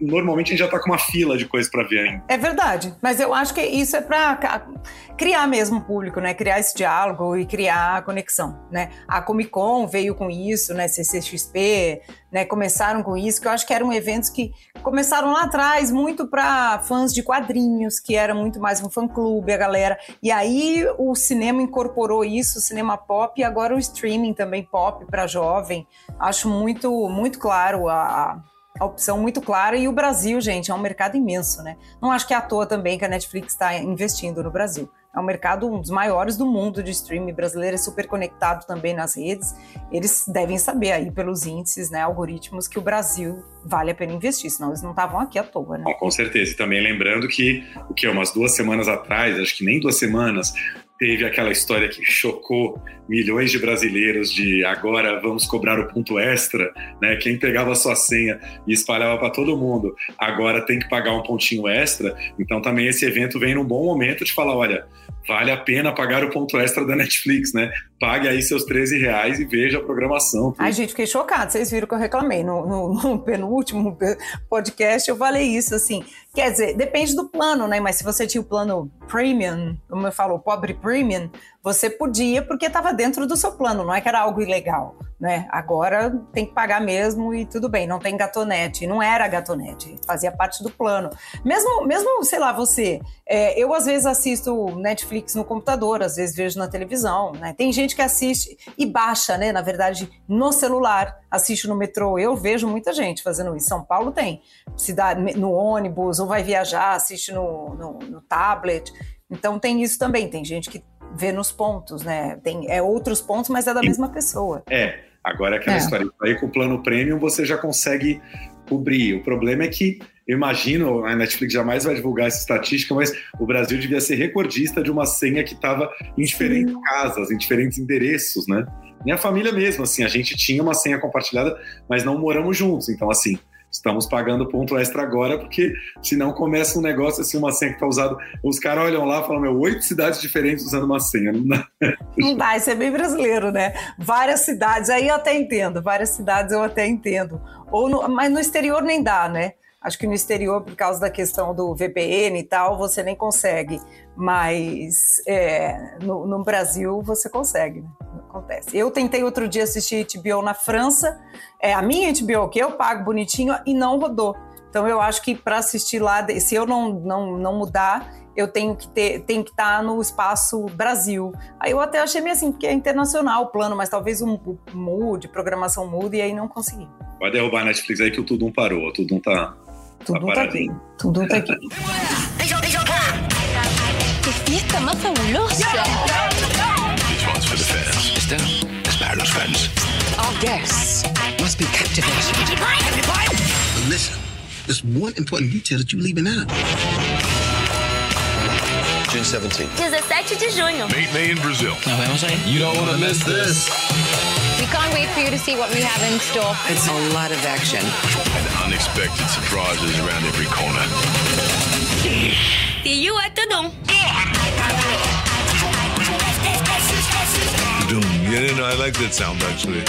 normalmente a gente já tá com uma fila de coisas para ver ainda. É verdade, mas eu acho que isso é para criar mesmo público, né? Criar esse diálogo e criar a conexão, né? A Comic Con veio com isso, né? CCXP, né? Começaram com isso, que eu acho que eram eventos que começaram lá atrás muito para fãs de quadrinhos, que era muito mais um fã-clube, a galera. E aí o cinema incorporou isso, o cinema pop, e agora o streaming também pop para jovem. Acho muito, muito claro a, a opção muito clara. E o Brasil, gente, é um mercado imenso, né? Não acho que é à toa também que a Netflix está investindo no Brasil. É um mercado um dos maiores do mundo de streaming brasileiro, é super conectado também nas redes. Eles devem saber aí pelos índices, né, algoritmos, que o Brasil vale a pena investir, senão eles não estavam aqui à toa, né? com certeza. E também lembrando que, o que, umas duas semanas atrás, acho que nem duas semanas, teve aquela história que chocou milhões de brasileiros de agora vamos cobrar o ponto extra, né? Quem pegava a sua senha e espalhava para todo mundo, agora tem que pagar um pontinho extra. Então também esse evento vem num bom momento de falar, olha, vale a pena pagar o ponto extra da Netflix, né? Pague aí seus 13 reais e veja a programação. Tudo. Ai, gente, fiquei chocada. Vocês viram que eu reclamei no, no, no, penúltimo podcast, eu falei isso, assim. Quer dizer, depende do plano, né? Mas se você tinha o plano premium, como eu falo, pobre premium, você podia porque estava dentro do seu plano, não é que era algo ilegal, né? Agora tem que pagar mesmo e tudo bem, não tem gatonete, não era gatonete, fazia parte do plano. Mesmo, mesmo sei lá, você, é, eu às vezes assisto Netflix no computador, às vezes vejo na televisão, né? Tem gente que assiste e baixa, né? Na verdade, no celular, assiste no metrô. Eu vejo muita gente fazendo isso. São Paulo tem, cidade, no ônibus, ou vai viajar, assiste no, no, no tablet. Então tem isso também. Tem gente que vê nos pontos, né? Tem é outros pontos, mas é da mesma pessoa. É. Agora aquela é. história aí com o plano premium você já consegue cobrir. O problema é que eu imagino, a Netflix jamais vai divulgar essa estatística, mas o Brasil devia ser recordista de uma senha que estava em diferentes Sim. casas, em diferentes endereços, né? Minha família mesmo, assim, a gente tinha uma senha compartilhada, mas não moramos juntos. Então, assim, estamos pagando ponto extra agora, porque senão começa um negócio assim, uma senha que está usada. Os caras olham lá e falam, meu, oito cidades diferentes usando uma senha. Não dá. Não dá, isso é bem brasileiro, né? Várias cidades, aí eu até entendo, várias cidades eu até entendo. Ou no, mas no exterior nem dá, né? Acho que no exterior, por causa da questão do VPN e tal, você nem consegue. Mas é, no, no, Brasil você consegue, né? Acontece. Eu tentei outro dia assistir HBO na França, é a minha HBO que eu pago bonitinho e não rodou. Então eu acho que para assistir lá, se eu não, não, não mudar, eu tenho que ter, tenho que estar tá no espaço Brasil. Aí eu até achei meio assim, porque é internacional o plano, mas talvez um, um mude, programação mude e aí não consegui. Vai derrubar a Netflix aí que o Tudum parou, o Tudum tá tudo tá aqui. Tudo tá aqui. It's para los fans. Our guests must be captivated. But listen, there's one important detail that you're leaving out. June 17th. 17 de junho. Meet me in Brazil. Nos vemos ahí. You don't want to miss this. We can't wait for you to see what we have in store. It's a lot of action. And unexpected surprises around every corner. See you at the Dome. Yeah, I like that sound actually.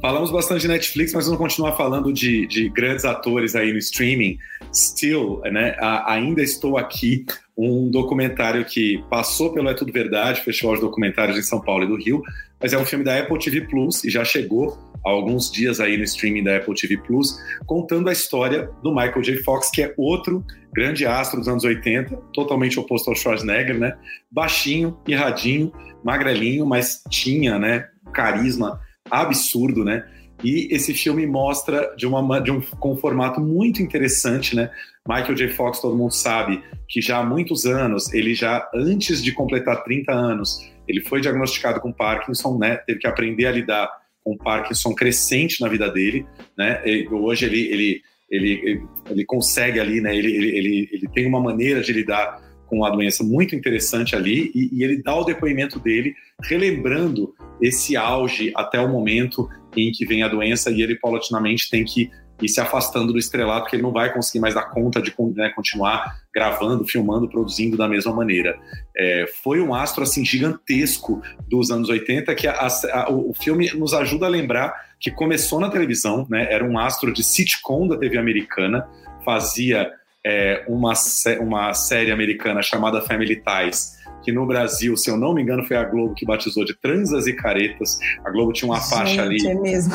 Falamos bastante de Netflix, mas vamos continuar falando de, de grandes atores aí no streaming. Still, né? A, ainda estou aqui. Um documentário que passou pelo É Tudo Verdade, Festival de Documentários em São Paulo e do Rio, mas é um filme da Apple TV Plus e já chegou há alguns dias aí no streaming da Apple TV Plus, contando a história do Michael J. Fox, que é outro grande astro dos anos 80, totalmente oposto ao Schwarzenegger, né? Baixinho, irradinho, magrelinho, mas tinha, né, carisma absurdo, né? E esse filme mostra de, uma, de um, com um formato muito interessante, né? Michael J. Fox, todo mundo sabe que já há muitos anos, ele já antes de completar 30 anos, ele foi diagnosticado com Parkinson, né? Teve que aprender a lidar um Parkinson crescente na vida dele, né? E hoje ele, ele, ele, ele, consegue ali, né? Ele, ele, ele, ele tem uma maneira de lidar com a doença muito interessante ali e, e, ele dá o depoimento dele relembrando esse auge até o momento em que vem a doença e ele paulatinamente tem que ir se afastando do estrelato, porque ele não vai conseguir mais dar conta de né, continuar gravando, filmando, produzindo da mesma maneira. É, foi um astro assim gigantesco dos anos 80 que a, a, o filme nos ajuda a lembrar que começou na televisão, né? Era um astro de sitcom da TV americana, fazia é, uma, uma série americana chamada Family Ties, que no Brasil, se eu não me engano, foi a Globo que batizou de Transas e Caretas. A Globo tinha uma faixa Gente, ali. É mesmo.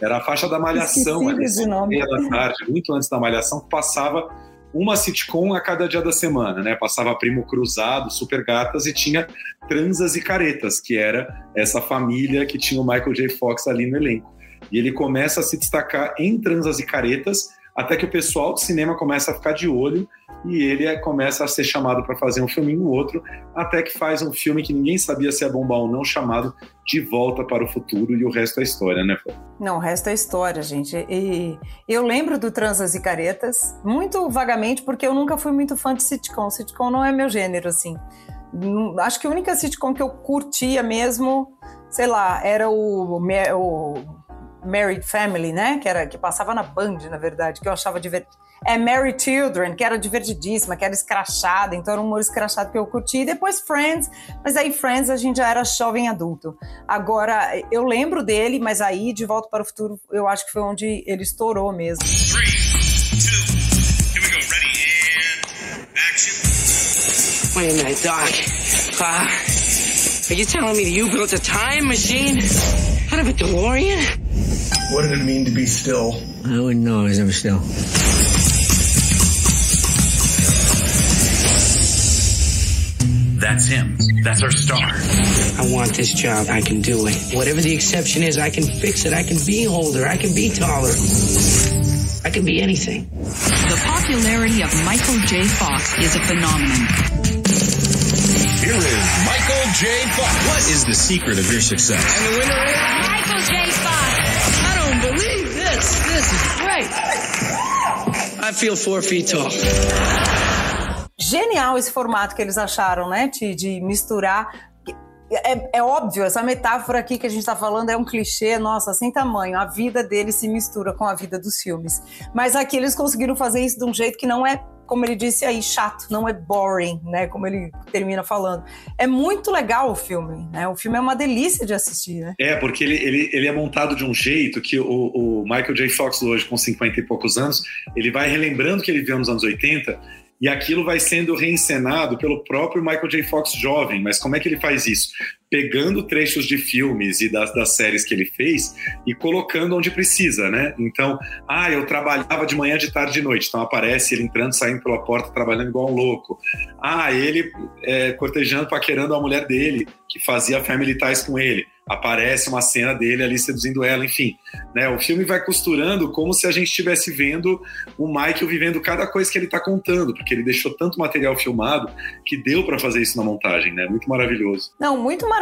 Era a faixa da Malhação, ali, da tarde, muito antes da Malhação, que passava uma sitcom a cada dia da semana, né? Passava Primo Cruzado, Super Gatas e tinha Transas e Caretas, que era essa família que tinha o Michael J. Fox ali no elenco. E ele começa a se destacar em Transas e Caretas, até que o pessoal do cinema começa a ficar de olho e ele é, começa a ser chamado para fazer um filminho outro, até que faz um filme que ninguém sabia se ia bombar ou não, chamado De Volta para o Futuro, e o resto é história, né, Não, o resto é história, gente. E eu lembro do Transas e Caretas, muito vagamente, porque eu nunca fui muito fã de sitcom. Sitcom não é meu gênero, assim. Acho que a única sitcom que eu curtia mesmo, sei lá, era o, o Married Family, né? Que era que passava na Band, na verdade, que eu achava divertido. É Mary Children, que era divertidíssima, que era escrachada, então era um humor escrachado que eu curti. E depois Friends, mas aí Friends a gente já era jovem adulto. Agora, eu lembro dele, mas aí De Volta para o Futuro eu acho que foi onde ele estourou mesmo. Wait a minute, Doc. Uh, are you telling me that you built a time machine out of a DeLorean? What did it mean to be still? I wouldn't know. I was never still. That's him. That's our star. I want this job. I can do it. Whatever the exception is, I can fix it. I can be older. I can be taller. I can be anything. The popularity of Michael J. Fox is a phenomenon. Here is Michael J. Fox. What is the secret of your success? And the winner is Michael J. Fox. I don't believe this. This is great. I feel four feet tall. Genial esse formato que eles acharam, né? De, de misturar. É, é, óbvio, essa metáfora aqui que a gente está falando é um clichê, nossa, sem tamanho. A vida dele se mistura com a vida dos filmes. Mas aqui eles conseguiram fazer isso de um jeito que não é como ele disse aí, chato, não é boring, né? Como ele termina falando. É muito legal o filme, né? O filme é uma delícia de assistir, né? É, porque ele, ele, ele é montado de um jeito que o, o Michael J. Fox, hoje, com 50 e poucos anos, ele vai relembrando que ele viu nos anos 80 e aquilo vai sendo reencenado pelo próprio Michael J. Fox jovem. Mas como é que ele faz isso? Pegando trechos de filmes e das, das séries que ele fez e colocando onde precisa, né? Então, ah, eu trabalhava de manhã, de tarde, de noite. Então aparece ele entrando, saindo pela porta, trabalhando igual um louco. Ah, ele é, cortejando, paquerando a mulher dele, que fazia Family Ties com ele aparece uma cena dele ali seduzindo ela, enfim. Né? O filme vai costurando como se a gente estivesse vendo o Michael vivendo cada coisa que ele está contando, porque ele deixou tanto material filmado que deu para fazer isso na montagem, né? Muito maravilhoso. Não, muito maravilhoso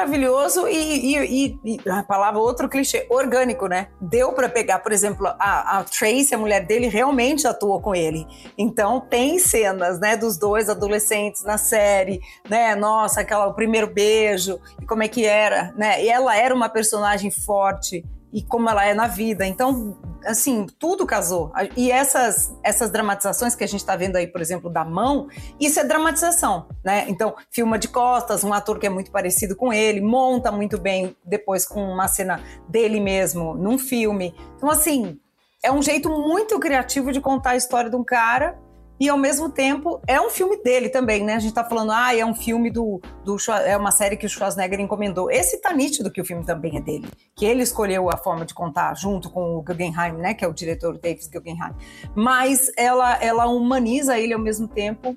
e, e, e a palavra outro clichê, orgânico, né? Deu para pegar, por exemplo, a, a Tracy, a mulher dele, realmente atuou com ele. Então tem cenas, né, dos dois adolescentes na série, né? Nossa, aquela o primeiro beijo e como é que era, né? E ela era uma personagem forte e como ela é na vida. Então, assim, tudo casou. E essas, essas dramatizações que a gente está vendo aí, por exemplo, da mão, isso é dramatização, né? Então, filma de costas, um ator que é muito parecido com ele, monta muito bem depois com uma cena dele mesmo num filme. Então, assim, é um jeito muito criativo de contar a história de um cara e ao mesmo tempo é um filme dele também, né? A gente tá falando, ah, é um filme do, do é uma série que o Schwarzenegger encomendou. Esse tá nítido que o filme também é dele, que ele escolheu a forma de contar junto com o Guggenheim, né? Que é o diretor Davis Guggenheim. Mas ela, ela humaniza ele ao mesmo tempo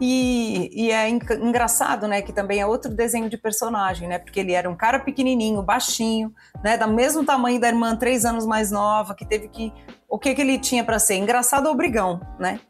e, e, é engraçado, né, que também é outro desenho de personagem, né, porque ele era um cara pequenininho, baixinho, né, do mesmo tamanho da irmã, três anos mais nova, que teve que, o que que ele tinha para ser? Engraçado ou brigão, né?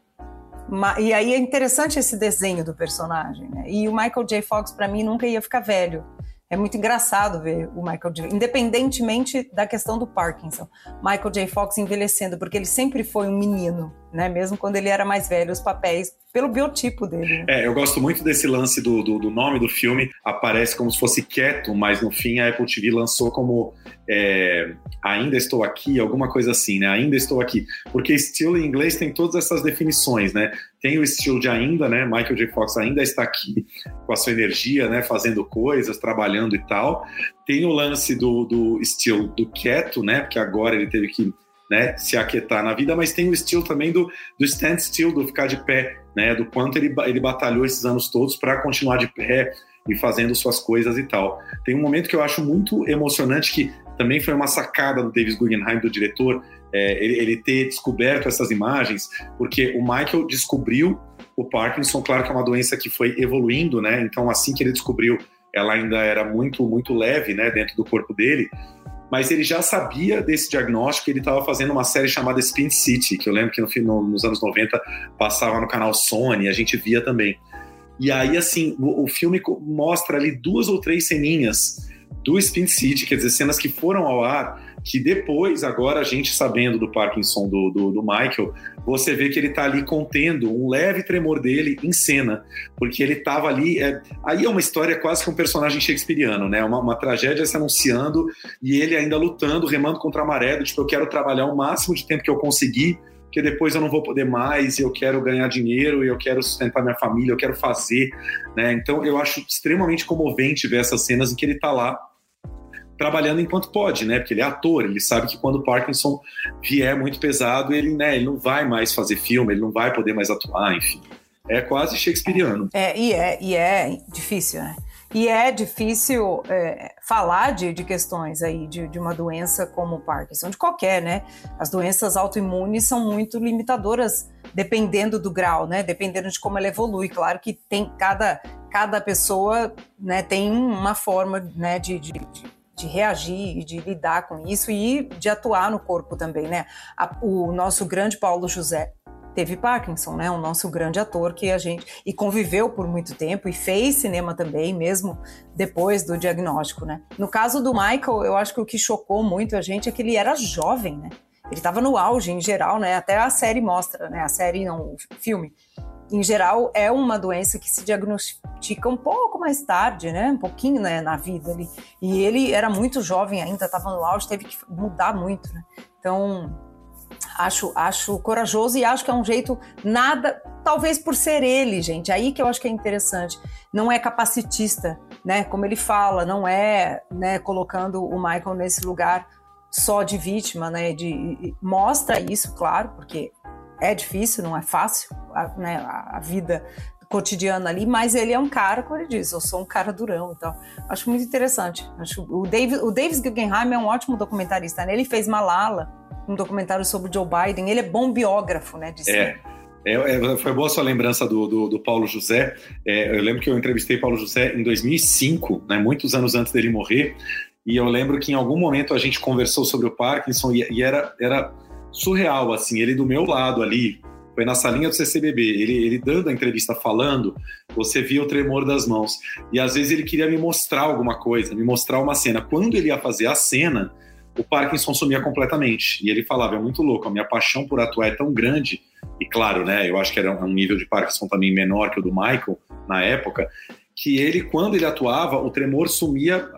E aí é interessante esse desenho do personagem, né? E o Michael J. Fox, para mim, nunca ia ficar velho. é muito engraçado ver o Michael J. Independentemente da questão do Parkinson, Michael J. Fox envelhecendo, porque ele sempre foi um menino, né? Mesmo quando ele era mais velho, os papéis, pelo biotipo dele. É, eu gosto muito desse lance do, do, do nome do filme, aparece como se fosse quieto, mas no fim a Apple TV lançou como é, Ainda Estou Aqui, alguma coisa assim, né? Ainda Estou Aqui. Porque still em inglês tem todas essas definições, né? Tem o estilo de ainda, né? Michael J. Fox ainda está aqui com a sua energia, né? Fazendo coisas, trabalhando e tal. Tem o lance do, do estilo do quieto, né? Porque agora ele teve que né, se aquietar na vida, mas tem o estilo também do, do stand still, do ficar de pé, né? Do quanto ele, ele batalhou esses anos todos para continuar de pé e fazendo suas coisas e tal. Tem um momento que eu acho muito emocionante que também foi uma sacada do Davis Guggenheim, do diretor, é, ele, ele, ter descoberto essas imagens, porque o Michael descobriu o Parkinson, claro que é uma doença que foi evoluindo, né? Então, assim que ele descobriu, ela ainda era muito, muito leve, né, dentro do corpo dele. Mas ele já sabia desse diagnóstico, ele estava fazendo uma série chamada Spin City, que eu lembro que no, no, nos anos 90 passava no canal Sony, a gente via também. E aí, assim, o, o filme mostra ali duas ou três ceninhas do Spin City, quer dizer, cenas que foram ao ar, que depois, agora a gente sabendo do Parkinson do, do, do Michael, você vê que ele está ali contendo um leve tremor dele em cena, porque ele estava ali. É, aí é uma história quase que um personagem shakespeariano, né? Uma, uma, tragédia se anunciando e ele ainda lutando, remando contra a maré, do, tipo, eu quero trabalhar o máximo de tempo que eu conseguir porque depois eu não vou poder mais, eu quero ganhar dinheiro, eu quero sustentar minha família, eu quero fazer, né? Então eu acho extremamente comovente ver essas cenas em que ele está lá trabalhando enquanto pode, né? Porque ele é ator, ele sabe que quando o Parkinson vier muito pesado, ele, né, ele não vai mais fazer filme, ele não vai poder mais atuar, enfim. É quase shakespeariano. É, e é, e é difícil, né? E é difícil é, falar de, de, questões aí de, de, uma doença como o Parkinson, de qualquer, né? As doenças autoimunes são muito limitadoras dependendo do grau, né? Dependendo de como ela evolui. Claro que tem cada, cada pessoa né, tem uma forma né, de, de de reagir e de lidar com isso e de atuar no corpo também, né? A, o nosso grande Paulo José teve Parkinson, né? O nosso grande ator que a gente e conviveu por muito tempo e fez cinema também, mesmo depois do diagnóstico, né? No caso do Michael, eu acho que o que chocou muito a gente é que ele era jovem, né? Ele estava no auge em geral, né? Até a série mostra, né? A série não, o filme em geral, é uma doença que se diagnostica um pouco mais tarde, né? Um pouquinho né, na vida ali. E ele era muito jovem ainda, estava no auge, teve que mudar muito, né? Então, acho, acho corajoso e acho que é um jeito nada, talvez por ser ele, gente. Aí que eu acho que é interessante. Não é capacitista, né? Como ele fala, não é, né, colocando o Michael nesse lugar só de vítima, né? De mostra isso, claro, porque é difícil, não é fácil, a, né, a vida cotidiana ali, mas ele é um cara, como ele diz, eu sou um cara durão, então acho muito interessante. Acho o David, o Davis Guggenheim é um ótimo documentarista, né? Ele fez Malala, um documentário sobre Joe Biden. Ele é bom biógrafo, né? De é. É, é, foi boa a sua lembrança do, do, do Paulo José. É, eu lembro que eu entrevistei Paulo José em 2005, né, muitos anos antes dele morrer, e eu lembro que em algum momento a gente conversou sobre o Parkinson e, e era, era surreal, assim, ele do meu lado ali, foi na salinha do CCBB, ele, ele dando a entrevista falando, você via o tremor das mãos. E às vezes ele queria me mostrar alguma coisa, me mostrar uma cena. Quando ele ia fazer a cena, o Parkinson sumia completamente. E ele falava, é muito louco, a minha paixão por atuar é tão grande, e claro, né, eu acho que era um nível de Parkinson também menor que o do Michael na época, que ele, quando ele atuava, o tremor sumia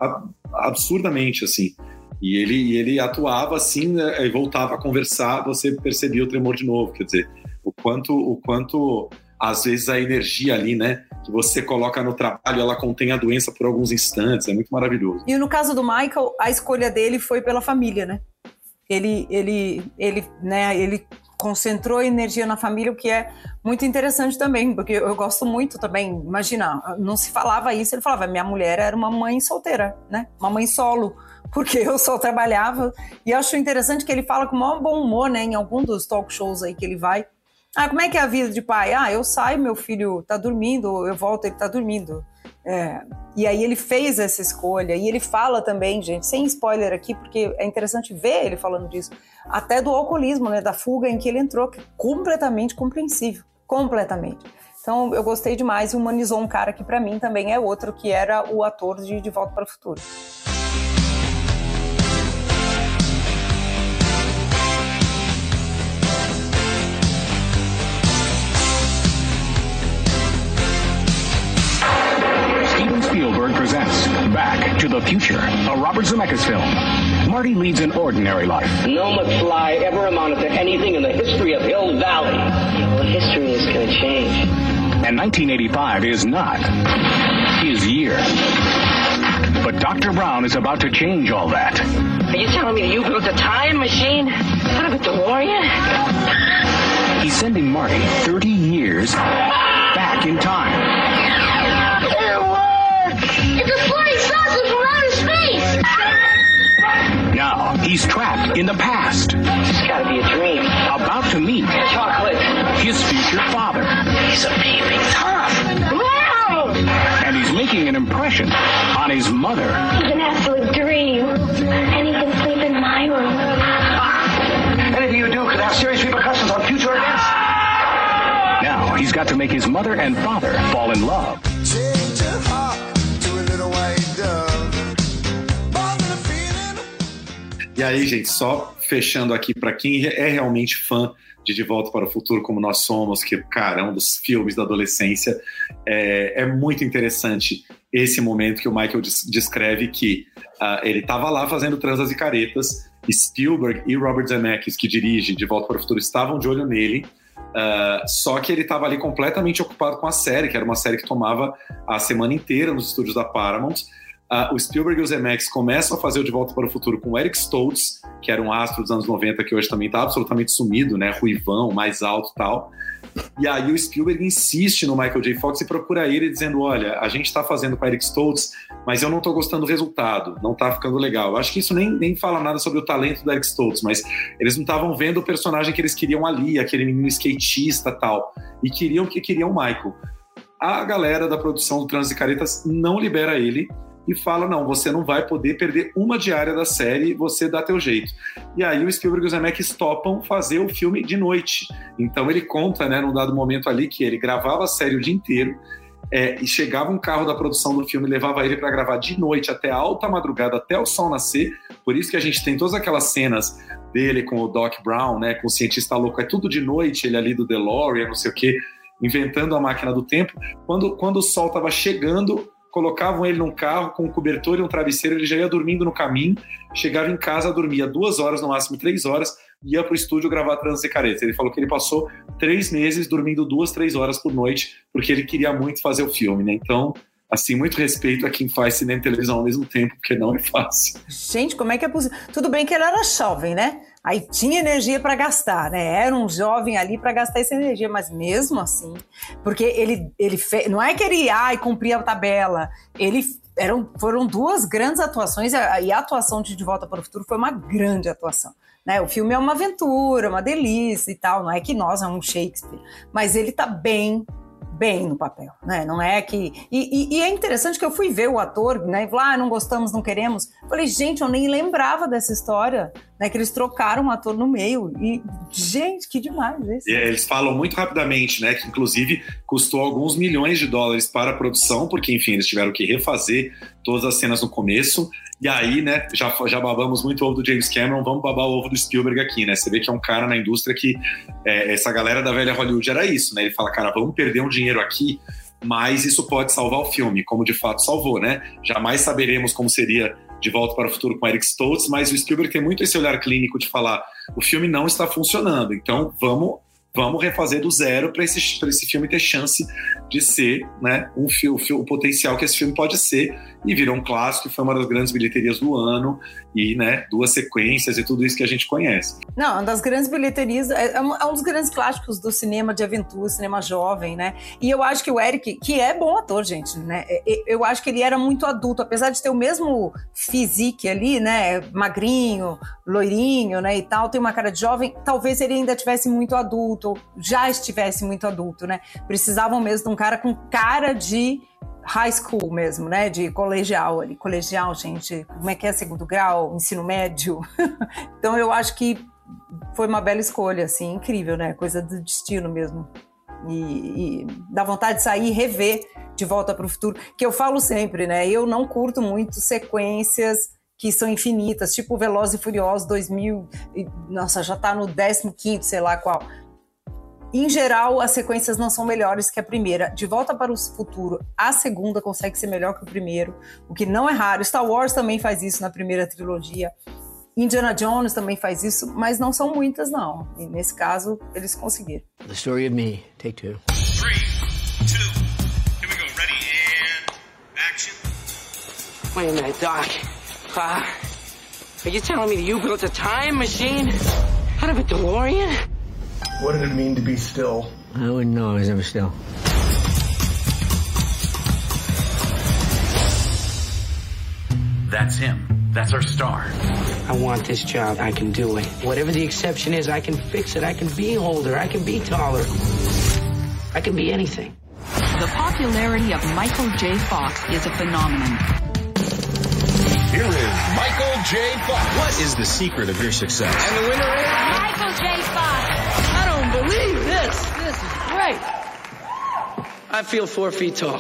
absurdamente, assim. E ele, e ele atuava assim, né, e voltava a conversar, você percebia o tremor de novo. Quer dizer, o quanto, o quanto às vezes a energia ali, né, que você coloca no trabalho, ela contém a doença por alguns instantes, é muito maravilhoso. E no caso do Michael, a escolha dele foi pela família, né? Ele, ele, ele, né, ele concentrou energia na família, o que é muito interessante também, porque eu gosto muito também. Imagina, não se falava isso, ele falava, minha mulher era uma mãe solteira, né? Uma mãe solo porque eu só trabalhava. E acho interessante que ele fala com o maior bom humor, né, em algum dos talk shows aí que ele vai. Ah, como é que é a vida de pai? Ah, eu saio, meu filho tá dormindo, eu volto, ele tá dormindo. É, e aí ele fez essa escolha e ele fala também, gente, sem spoiler aqui, porque é interessante ver ele falando disso, até do alcoolismo, né, da fuga em que ele entrou, que é completamente compreensível, completamente. Então eu gostei demais e humanizou um cara que para mim também é outro que era o ator de De Volta para o Futuro. The Future, a Robert Zemeckis film. Marty leads an ordinary life. No McFly ever amounted to anything in the history of Hill Valley. Well, history is going to change. And 1985 is not his year. But Dr. Brown is about to change all that. Are you telling me you built a time machine? What of a DeLorean? He's sending Marty 30 years back in time. He's trapped in the past. It's gotta be a dream. About to meet Chocolate. his future father. He's a peeping Tom. Wow! And he's making an impression on his mother. He's an absolute dream. And he can sleep in my room. Ah! Anything you do could have serious repercussions on future events. Now he's got to make his mother and father fall in love. E aí, gente, só fechando aqui para quem é realmente fã de De Volta para o Futuro, como nós somos, que, cara, é um dos filmes da adolescência, é, é muito interessante esse momento que o Michael des descreve que uh, ele estava lá fazendo transas e caretas, Spielberg e Robert Zemeckis, que dirige De Volta para o Futuro, estavam de olho nele, uh, só que ele estava ali completamente ocupado com a série, que era uma série que tomava a semana inteira nos estúdios da Paramount, Uh, o Spielberg e o Zemeckis começam a fazer o De Volta para o Futuro com o Eric Stoltz, que era um astro dos anos 90 que hoje também está absolutamente sumido, né? Ruivão, mais alto tal. E aí o Spielberg insiste no Michael J. Fox e procura ele dizendo: olha, a gente está fazendo com o Eric Stoltz, mas eu não estou gostando do resultado, não está ficando legal. Eu acho que isso nem, nem fala nada sobre o talento do Eric Stoltz, mas eles não estavam vendo o personagem que eles queriam ali, aquele menino skatista tal, e queriam que queriam o Michael. A galera da produção do Trans e Caretas não libera ele e fala: não, você não vai poder perder uma diária da série, você dá teu jeito. E aí o Spielberg e o Zemeckis topam fazer o filme de noite. Então ele conta, né, num dado momento ali, que ele gravava a série o dia inteiro. É, e chegava um carro da produção do filme, levava ele para gravar de noite até alta madrugada, até o sol nascer. Por isso que a gente tem todas aquelas cenas dele com o Doc Brown, né, com o cientista louco, é tudo de noite, ele ali do DeLorean, não sei o quê, inventando a máquina do tempo. Quando, quando o sol estava chegando, colocavam ele num carro com um cobertor e um travesseiro, ele já ia dormindo no caminho, chegava em casa, dormia duas horas, no máximo três horas, ia para o estúdio gravar Trans e Caretas. Ele falou que ele passou três meses dormindo duas, três horas por noite, porque ele queria muito fazer o filme, né? Então, assim, muito respeito a quem faz cinema e televisão ao mesmo tempo, porque não é fácil. Gente, como é que é possível? Tudo bem que ele era jovem, né? Aí tinha energia para gastar, né? Era um jovem ali para gastar essa energia, mas mesmo assim, porque ele, ele não é que ele ai, cumpria a tabela, ele eram, foram duas grandes atuações e a atuação de De Volta para o Futuro foi uma grande atuação. Né? O filme é uma aventura, uma delícia e tal, não é que nós é um Shakespeare, mas ele tá bem bem no papel, né? Não é que. E, e, e, é interessante que eu fui ver o ator, né? E falou, ah, não gostamos, não queremos. Falei, gente, eu nem lembrava dessa história, né? Que eles trocaram o ator no meio. E, gente, que demais isso. E eles falam muito rapidamente, né? Que inclusive custou alguns milhões de dólares para a produção, porque, enfim, eles tiveram que refazer todas as cenas no começo. E aí, né, já, já babamos muito o ovo do James Cameron, vamos babar o ovo do Spielberg aqui, né? Você vê que é um cara na indústria que é, essa galera da velha Hollywood era isso, né? Ele fala, cara, vamos perder um dinheiro aqui, mas isso pode salvar o filme, como de fato salvou, né? Jamais saberemos como seria De Volta para o Futuro com Eric Stoltz, mas o Spielberg tem muito esse olhar clínico de falar, o filme não está funcionando, então vamos vamos refazer do zero para esse, esse filme ter chance de ser né, um filme, o potencial que esse filme pode ser. E virou um clássico, foi uma das grandes bilheterias do ano, e né, duas sequências e tudo isso que a gente conhece. Não, uma das grandes bilheterias, é, é um, é um dos grandes clássicos do cinema de aventura, cinema jovem, né? E eu acho que o Eric, que é bom ator, gente, né? Eu acho que ele era muito adulto, apesar de ter o mesmo physique ali, né? Magrinho, loirinho, né? E tal, tem uma cara de jovem, talvez ele ainda tivesse muito adulto, já estivesse muito adulto, né? Precisavam mesmo de um cara com cara de high school mesmo, né? De colegial ali. Colegial, gente, como é que é? Segundo grau, ensino médio. então eu acho que foi uma bela escolha, assim, incrível, né? Coisa do destino mesmo. E, e dá vontade de sair e rever de volta para o futuro, que eu falo sempre, né? Eu não curto muito sequências que são infinitas, tipo Velozes e Furiosos 2000, nossa, já está no 15 sei lá qual. Em geral, as sequências não são melhores que a primeira. De Volta para o Futuro, a segunda consegue ser melhor que o primeiro, o que não é raro. Star Wars também faz isso na primeira trilogia. Indiana Jones também faz isso, mas não são muitas, não. E nesse caso, eles conseguiram. The story of me, take two. Three, two, here we go. Ready and action. Wait a minute, Doc. Uh, are you telling me that you built a time machine out of a DeLorean? What did it mean to be still? I wouldn't know I was ever still. That's him. That's our star. I want this job. I can do it. Whatever the exception is, I can fix it. I can be older. I can be taller. I can be anything. The popularity of Michael J. Fox is a phenomenon. Here is Michael J. Fox. What is the secret of your success? And the winner is Michael J. Fox. Believe this. This is great. I feel four feet tall.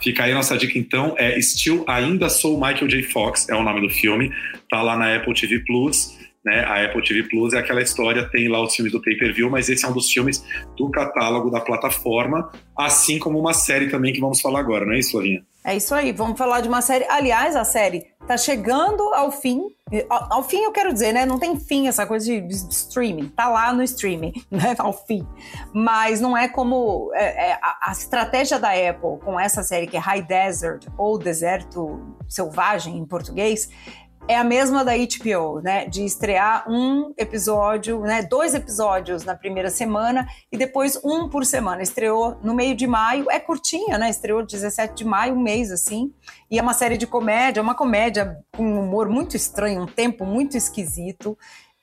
Fica aí a nossa dica então, é Still Ainda Sou Michael J. Fox, é o nome do filme, tá lá na Apple TV Plus, né? A Apple TV Plus é aquela história, tem lá os filmes do pay-per-view, mas esse é um dos filmes do catálogo da plataforma, assim como uma série também que vamos falar agora, não é isso, Flavinha? É isso aí, vamos falar de uma série. Aliás, a série tá chegando ao fim. Ao, fim, eu quero dizer, né? Não tem fim essa coisa de, de streaming. Tá lá no streaming, né? Ao fim. Mas não é como é, é, a, a, estratégia da Apple com essa série que é High Desert ou Deserto Selvagem em português é a mesma da HBO, né? De estrear um episódio, né? Dois episódios na primeira semana e depois um por semana. Estreou no meio de maio, é curtinha, né? Estreou 17 de maio, um mês assim. E é uma série de comédia, uma comédia com um humor muito estranho, um tempo muito esquisito,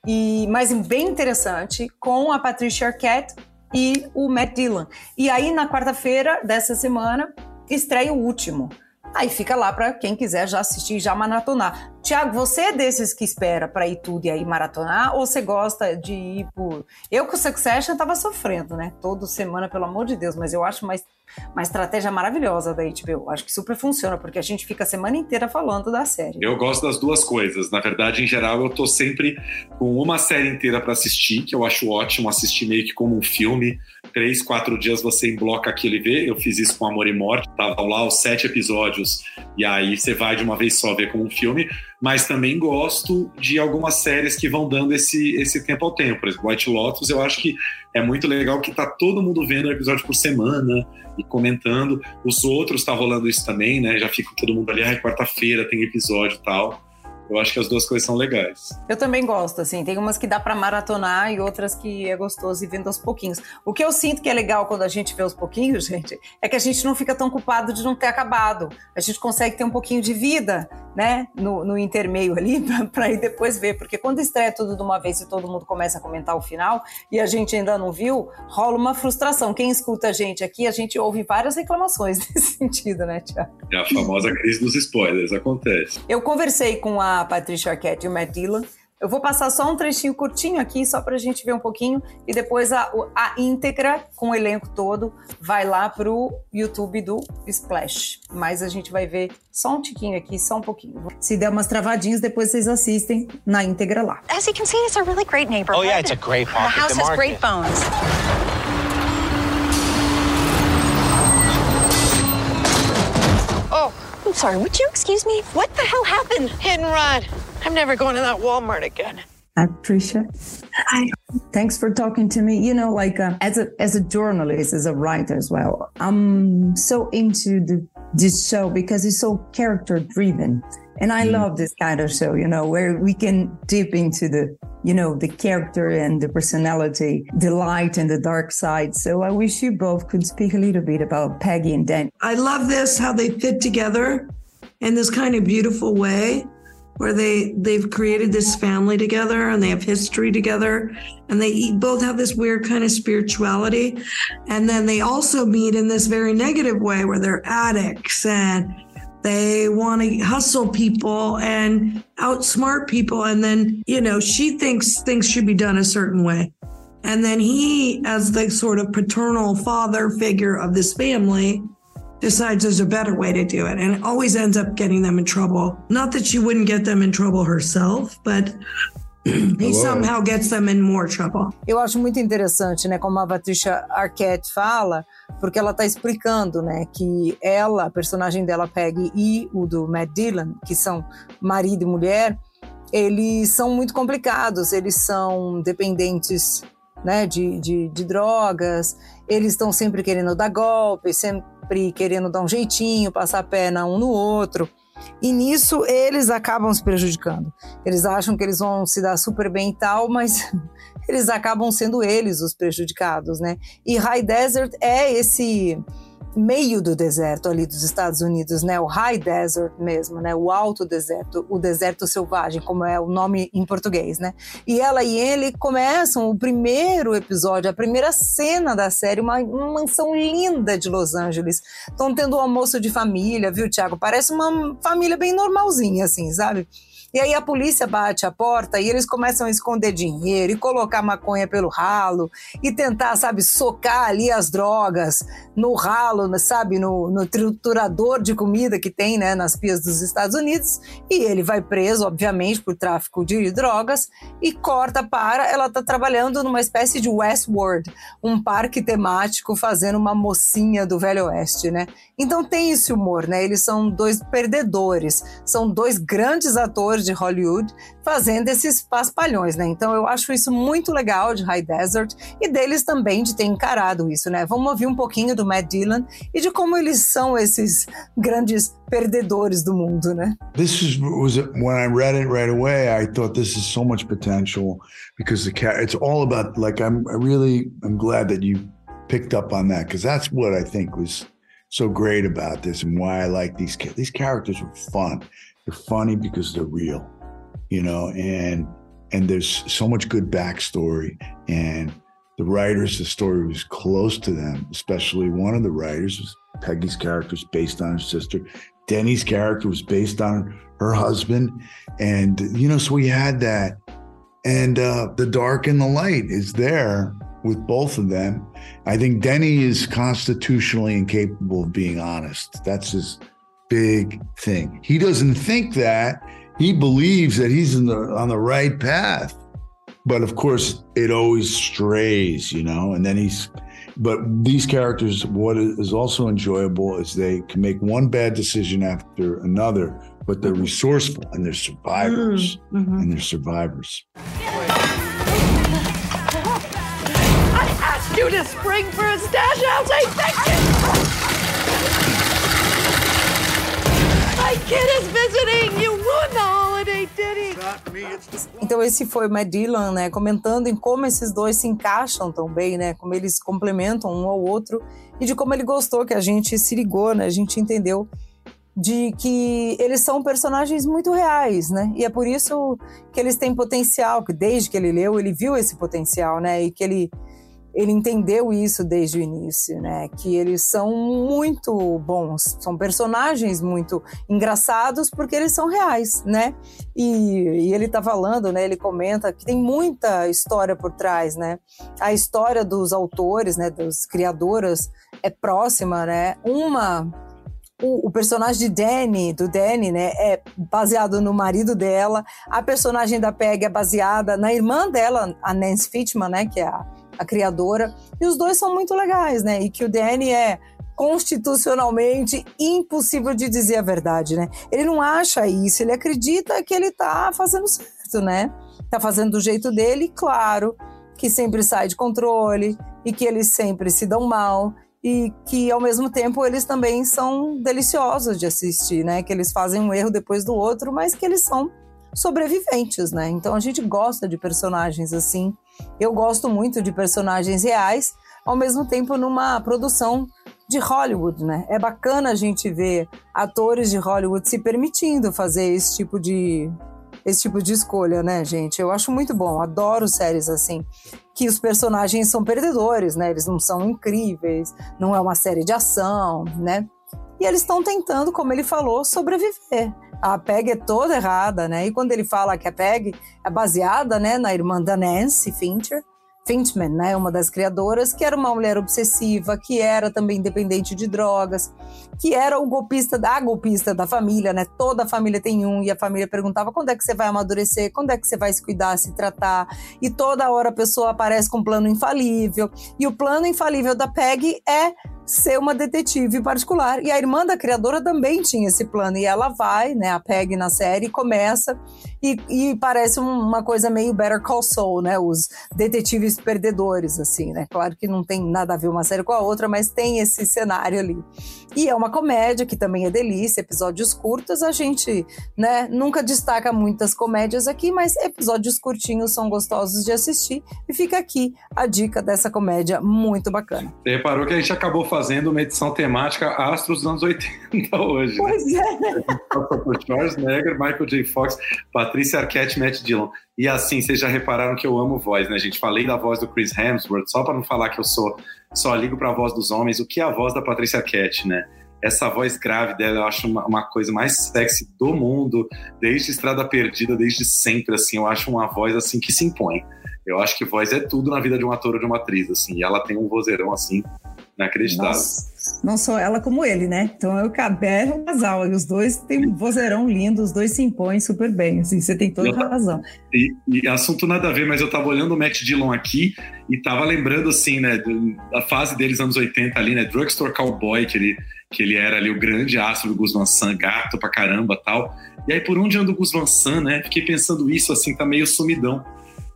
e mas bem interessante, com a Patricia Arquette e o Matt Dillon. E aí, na quarta-feira dessa semana, estreia o último. Aí fica lá para quem quiser já assistir, já maratonar. Tiago, você é desses que espera para ir tudo e aí maratonar? Ou você gosta de ir por. Eu com o Succession tava sofrendo, né? Toda semana, pelo amor de Deus, mas eu acho uma, uma estratégia maravilhosa da HBO. Acho que super funciona, porque a gente fica a semana inteira falando da série. Eu gosto das duas coisas. Na verdade, em geral, eu tô sempre com uma série inteira para assistir, que eu acho ótimo assistir meio que como um filme. Três, quatro dias você embloca aquilo e vê. Eu fiz isso com Amor e Morte. Tava lá os sete episódios, e aí você vai de uma vez só ver como um filme mas também gosto de algumas séries que vão dando esse, esse tempo ao tempo. Por exemplo, White Lotus, eu acho que é muito legal que tá todo mundo vendo um episódio por semana e comentando. Os outros tá rolando isso também, né? Já fica todo mundo ali, ah, quarta-feira tem episódio e tal. Eu acho que as duas coisas são legais. Eu também gosto, assim. Tem umas que dá para maratonar e outras que é gostoso ir vendo aos pouquinhos. O que eu sinto que é legal quando a gente vê aos pouquinhos, gente, é que a gente não fica tão culpado de não ter acabado. A gente consegue ter um pouquinho de vida, né, no, no intermeio ali, para ir depois ver. Porque quando estreia tudo de uma vez e todo mundo começa a comentar o final e a gente ainda não viu, rola uma frustração. Quem escuta a gente aqui, a gente ouve várias reclamações nesse sentido, né, Tiago? É a famosa crise dos spoilers, acontece. Eu conversei com a a Patricia Arquette e o Matt Dillon. Eu vou passar só um trechinho curtinho aqui, só para a gente ver um pouquinho, e depois a, a íntegra, com o elenco todo, vai lá pro YouTube do Splash. Mas a gente vai ver só um tiquinho aqui, só um pouquinho. Se der umas travadinhas, depois vocês assistem na íntegra lá. As you can see, it's a really great neighborhood. Oh yeah, it's a great market. The house the has great bones. I'm sorry. Would you excuse me? What the hell happened? Hit and run. I'm never going to that Walmart again. Patricia, hi. Thanks for talking to me. You know, like uh, as a as a journalist, as a writer as well, I'm so into the this show because it's so character driven. And I mm. love this kind of show, you know, where we can dip into the, you know, the character and the personality, the light and the dark side. So I wish you both could speak a little bit about Peggy and Dan. I love this, how they fit together in this kind of beautiful way where they they've created this family together and they have history together and they both have this weird kind of spirituality and then they also meet in this very negative way where they're addicts and they want to hustle people and outsmart people. And then, you know, she thinks things should be done a certain way. And then he, as the sort of paternal father figure of this family, decides there's a better way to do it. And it always ends up getting them in trouble. Not that she wouldn't get them in trouble herself, but he somehow gets them in more trouble. Eu acho muito interessante, né, como a Patricia Arquette fala, porque ela está explicando, né, que ela, a personagem dela, Peggy, e o do Matt Dillon, que são marido e mulher, eles são muito complicados, eles são dependentes né, de, de, de drogas, eles estão sempre querendo dar golpe, sempre querendo dar um jeitinho, passar a perna um no outro. E nisso eles acabam se prejudicando. Eles acham que eles vão se dar super bem e tal, mas eles acabam sendo eles os prejudicados, né? E High Desert é esse meio do deserto ali dos Estados Unidos, né? O High Desert mesmo, né? O alto deserto, o deserto selvagem, como é o nome em português, né? E ela e ele começam o primeiro episódio, a primeira cena da série, uma, uma mansão linda de Los Angeles. Estão tendo um almoço de família, viu, Tiago? Parece uma família bem normalzinha, assim, sabe? E aí a polícia bate a porta e eles começam a esconder dinheiro e colocar maconha pelo ralo e tentar, sabe, socar ali as drogas no ralo, sabe, no, no triturador de comida que tem, né, nas pias dos Estados Unidos. E ele vai preso, obviamente, por tráfico de drogas e corta para. Ela tá trabalhando numa espécie de Westworld, um parque temático fazendo uma mocinha do Velho Oeste, né? Então tem esse humor, né? Eles são dois perdedores, são dois grandes atores de Hollywood fazendo esses paspalhões, né? Então eu acho isso muito legal de High Desert e deles também de ter encarado isso, né? Vamos ouvir um pouquinho do Matt Dillon e de como eles são esses grandes perdedores do mundo, né? This is, was when I read it right away. I thought this is so much potential because the it's all about like I'm I really I'm glad that you picked up on that because that's what I think was so great about this and why I like these these characters were fun. They're funny because they're real, you know, and and there's so much good backstory and the writers, the story was close to them, especially one of the writers was Peggy's character is based on her sister. Denny's character was based on her husband. And, you know, so we had that. And uh, the dark and the light is there with both of them. I think Denny is constitutionally incapable of being honest. That's his big thing. He doesn't think that. He believes that he's in the on the right path. But of course, it always strays, you know, and then he's but these characters, what is also enjoyable is they can make one bad decision after another, but they're resourceful and they're survivors. Mm-hmm. And they're survivors. I asked you to spring for a stash. I'll say thank you. Então esse foi o Matt Dillon, né, comentando em como esses dois se encaixam tão bem, né, como eles complementam um ao outro e de como ele gostou que a gente se ligou, né, a gente entendeu de que eles são personagens muito reais, né? E é por isso que eles têm potencial, que desde que ele leu, ele viu esse potencial, né? E que ele ele entendeu isso desde o início, né? Que eles são muito bons, são personagens muito engraçados porque eles são reais, né? E, e ele tá falando, né? Ele comenta que tem muita história por trás, né? A história dos autores, né? Das criadoras é próxima, né? Uma o, personagem de Danny, do Danny, né, é baseado no marido dela. A personagem da Peg é baseada na irmã dela, a Nancy Fitchman, né, que é a a criadora, e os dois são muito legais, né? E que o Danny é constitucionalmente impossível de dizer a verdade, né? Ele não acha isso, ele acredita que ele tá fazendo certo, né? Tá fazendo do jeito dele, claro, que sempre sai de controle e que eles sempre se dão mal e que ao mesmo tempo eles também são deliciosos de assistir, né? Que eles fazem um erro depois do outro, mas que eles são sobreviventes, né? Então a gente gosta de personagens assim eu gosto muito de personagens reais, ao mesmo tempo numa produção de Hollywood, né? É bacana a gente ver atores de Hollywood se permitindo fazer esse tipo de esse tipo de escolha, né, gente? Eu acho muito bom, adoro séries assim, que os personagens são perdedores, né? Eles não são incríveis, não é uma série de ação, né? E eles estão tentando, como ele falou, sobreviver a PEG é toda errada, né? E quando ele fala que a PEG é baseada, né, na irmã da Nancy Fincher, Fintman, né, uma das criadoras, que era uma mulher obsessiva, que era também dependente de drogas, que era o golpista da golpista da família, né? Toda a família tem um e a família perguntava quando é que você vai amadurecer, quando é que você vai se cuidar, se tratar, e toda hora a pessoa aparece com um plano infalível. E o plano infalível da Peg é ser uma detetive particular. E a irmã da criadora também tinha esse plano. E ela vai, né, a Peg na série, começa e, e, parece uma coisa meio Better Call Saul, né? Os detetives perdedores, assim, né? Claro que não tem nada a ver uma série com a outra, mas tem esse cenário ali. E é uma comédia que também é delícia, episódios curtos. A gente, né, nunca destaca muitas comédias aqui, mas episódios curtinhos são gostosos de assistir. E fica aqui a dica dessa comédia muito bacana. Você reparou que a gente acabou fazendo uma edição temática Astros dos anos 80 hoje. Né? Pois né? é. Por Schwarzenegger, Michael J. Fox, Patrícia Arquette, Matt Dillon. E assim, vocês já repararam que eu amo voz, né, gente? Falei da voz do Chris Hemsworth, só para não falar que eu sou só ligo para a voz dos homens, o que é a voz da Patrícia Arquette, né? Essa voz grave dela, eu acho uma, uma, coisa mais sexy do mundo, desde Estrada Perdida, desde sempre, assim, eu acho uma voz, assim, que se impõe. Eu acho que voz é tudo na vida de um ator ou de uma atriz, assim, e ela tem um vozeirão, assim, inacreditável. Nossa. Não só ela como ele, né? Então é o Cabé o casal. E os dois têm um vozeirão lindo, os dois se impõem super bem. Assim, você tem toda a razão. E, e, assunto nada a ver, mas eu tava olhando o Matt Dillon aqui e tava lembrando, assim, né, da fase deles anos 80 ali, né? Drugstore Cowboy, que ele, que ele era ali o grande astro do Gus Van Sant, gato pra caramba tal. E aí, por onde anda o Gus Van Sant, né? Fiquei pensando isso, assim, tá meio sumidão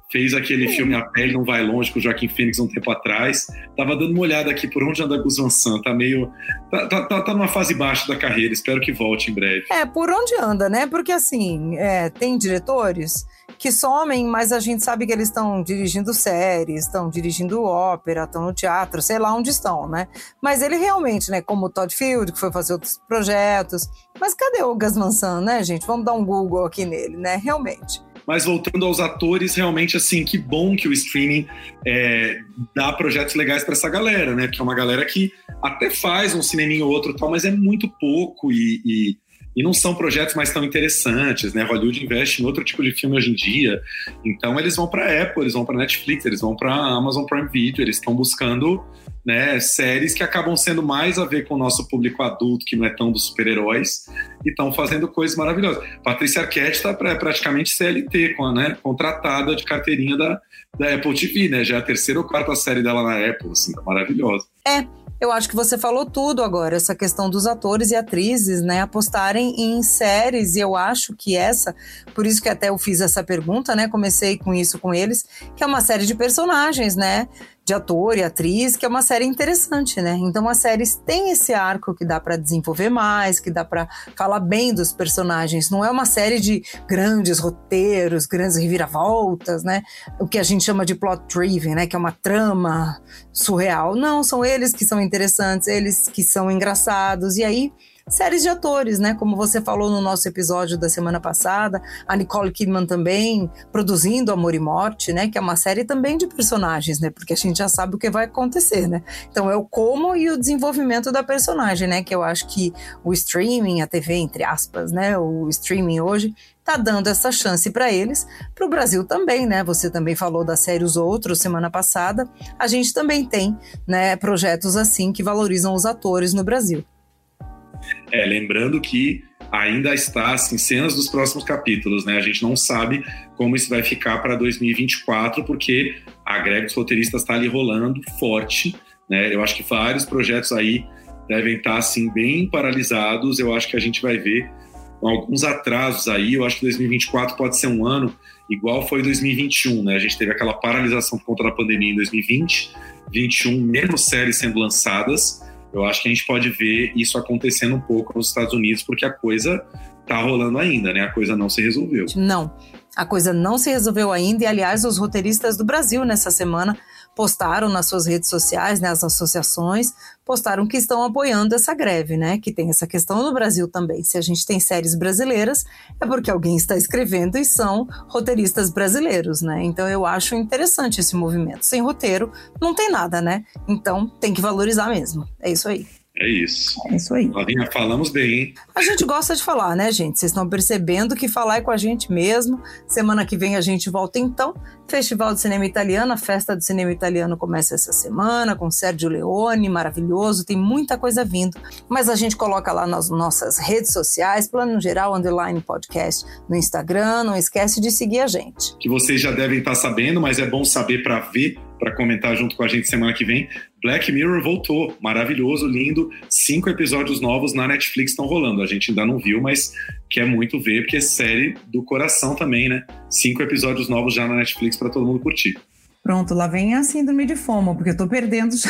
fez aquele filme A Pele Não Vai Longe com o Joaquim Phoenix um tempo atrás. Tava dando uma olhada aqui por onde anda Gus Van Sant, tá meio... Tá, tá, tá, tá numa fase baixa da carreira, espero que volte em breve. É, por onde anda, né? Porque assim, é, tem diretores que somem, mas a gente sabe que eles estão dirigindo séries, estão dirigindo ópera, estão no teatro, sei lá onde estão, né? Mas ele realmente, né, como o Todd Field, que foi fazer outros projetos, mas cadê o Gus Van Sant, né, gente? Vamos dar um Google aqui nele, né? Realmente. Mas voltando aos atores, realmente, assim, que bom que o streaming é, dá projetos legais para essa galera, né? Que é uma galera que até faz um cineminho ou outro tal, mas é muito pouco e, e e não são projetos mais tão interessantes, né? Hollywood investe em outro tipo de filme hoje em dia, então eles vão para Apple, eles vão para Netflix, eles vão para Amazon Prime Video, eles estão buscando né, séries que acabam sendo mais a ver com o nosso público adulto, que não é tão dos super-heróis, e estão fazendo coisas maravilhosas. Patrícia Arquette está praticamente CLT, com a, né, contratada de carteirinha da, da Apple TV, né? Já é a terceira ou quarta série dela na Apple, assim, tá maravilhosa. É, eu acho que você falou tudo agora, essa questão dos atores e atrizes, né, apostarem em séries, e eu acho que essa, por isso que até eu fiz essa pergunta, né, comecei com isso com eles, que é uma série de personagens, né, de ator e atriz, que é uma série interessante, né? Então as séries têm esse arco que dá para desenvolver mais, que dá para falar bem dos personagens. Não é uma série de grandes roteiros, grandes reviravoltas, né? O que a gente chama de plot driven, né? Que é uma trama surreal. Não, são eles que são interessantes, eles que são engraçados. E aí séries de atores, né? Como você falou no nosso episódio da semana passada, a Nicole Kidman também produzindo Amor e Morte, né? Que é uma série também de personagens, né? Porque a gente já sabe o que vai acontecer, né? Então é o como e o desenvolvimento da personagem, né? Que eu acho que o streaming, a TV, entre aspas, né? O streaming hoje tá dando essa chance para eles, para o Brasil também, né? Você também falou da série Os Outros semana passada. A gente também tem, né, projetos assim que valorizam os atores no Brasil. É, lembrando que ainda está assim, cenas dos próximos capítulos, né? A gente não sabe como isso vai ficar para 2024, porque a greve dos roteiristas está ali rolando forte, né? Eu acho que vários projetos aí devem estar tá, assim bem paralisados. Eu acho que a gente vai ver alguns atrasos aí. Eu acho que 2024 pode ser um ano igual foi 2021, né? A gente teve aquela paralisação por conta da pandemia em 2020, 21 menos séries sendo lançadas. Eu acho que a gente pode ver isso acontecendo um pouco nos Estados Unidos, porque a coisa tá rolando ainda, né? A coisa não se resolveu. Não, a coisa não se resolveu ainda. E, aliás, os roteiristas do Brasil nessa semana postaram nas suas redes sociais, né, as associações, postaram que estão apoiando essa greve, né? Que tem essa questão no Brasil também. Se a gente tem séries brasileiras, é porque alguém está escrevendo e são roteiristas brasileiros, né? Então eu acho interessante esse movimento. Sem roteiro, não tem nada, né? Então tem que valorizar mesmo. É isso aí. É isso. É isso aí. Flavinha, falamos bem, hein? A gente gosta de falar, né, gente? Vocês estão percebendo que falar é com a gente mesmo. Semana que vem a gente volta então. Festival de Cinema Italiano, a festa do cinema italiano começa essa semana com Sérgio Leone, maravilhoso, tem muita coisa vindo. Mas a gente coloca lá nas nossas redes sociais, Plano Geral Underline Podcast no Instagram. Não esquece de seguir a gente. Que vocês já devem estar sabendo, mas é bom saber para ver, para comentar junto com a gente semana que vem. Black Mirror voltou, maravilhoso, lindo. Cinco episódios novos na Netflix estão rolando. A gente ainda não viu, mas quer muito ver, porque é série do coração também, né? Cinco episódios novos já na Netflix para todo mundo curtir. Pronto, lá vem a síndrome de FOMO, porque eu tô perdendo já.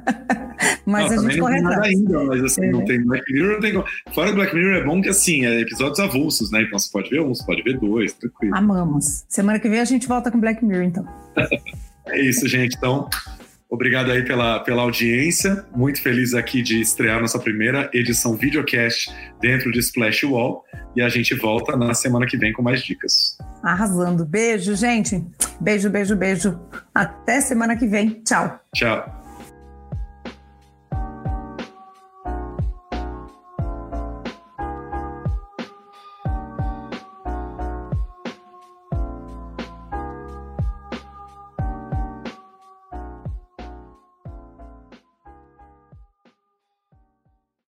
mas não, a gente não corre atrás. ainda, mas assim, É, não tem Black Mirror, não tem como. Fora Black Mirror é bom que assim, é episódios avulsos, né? Então você pode ver um, você pode ver dois, tranquilo. Amamos. Semana que vem a gente volta com Black Mirror, então. É isso, gente. Então, obrigado aí pela, pela audiência. Muito feliz aqui de estrear nossa primeira edição videocast dentro de Splash Wall. E a gente volta na semana que vem com mais dicas. Arrasando. Beijo, gente. Beijo, beijo, beijo. Até semana que vem. Tchau. Tchau.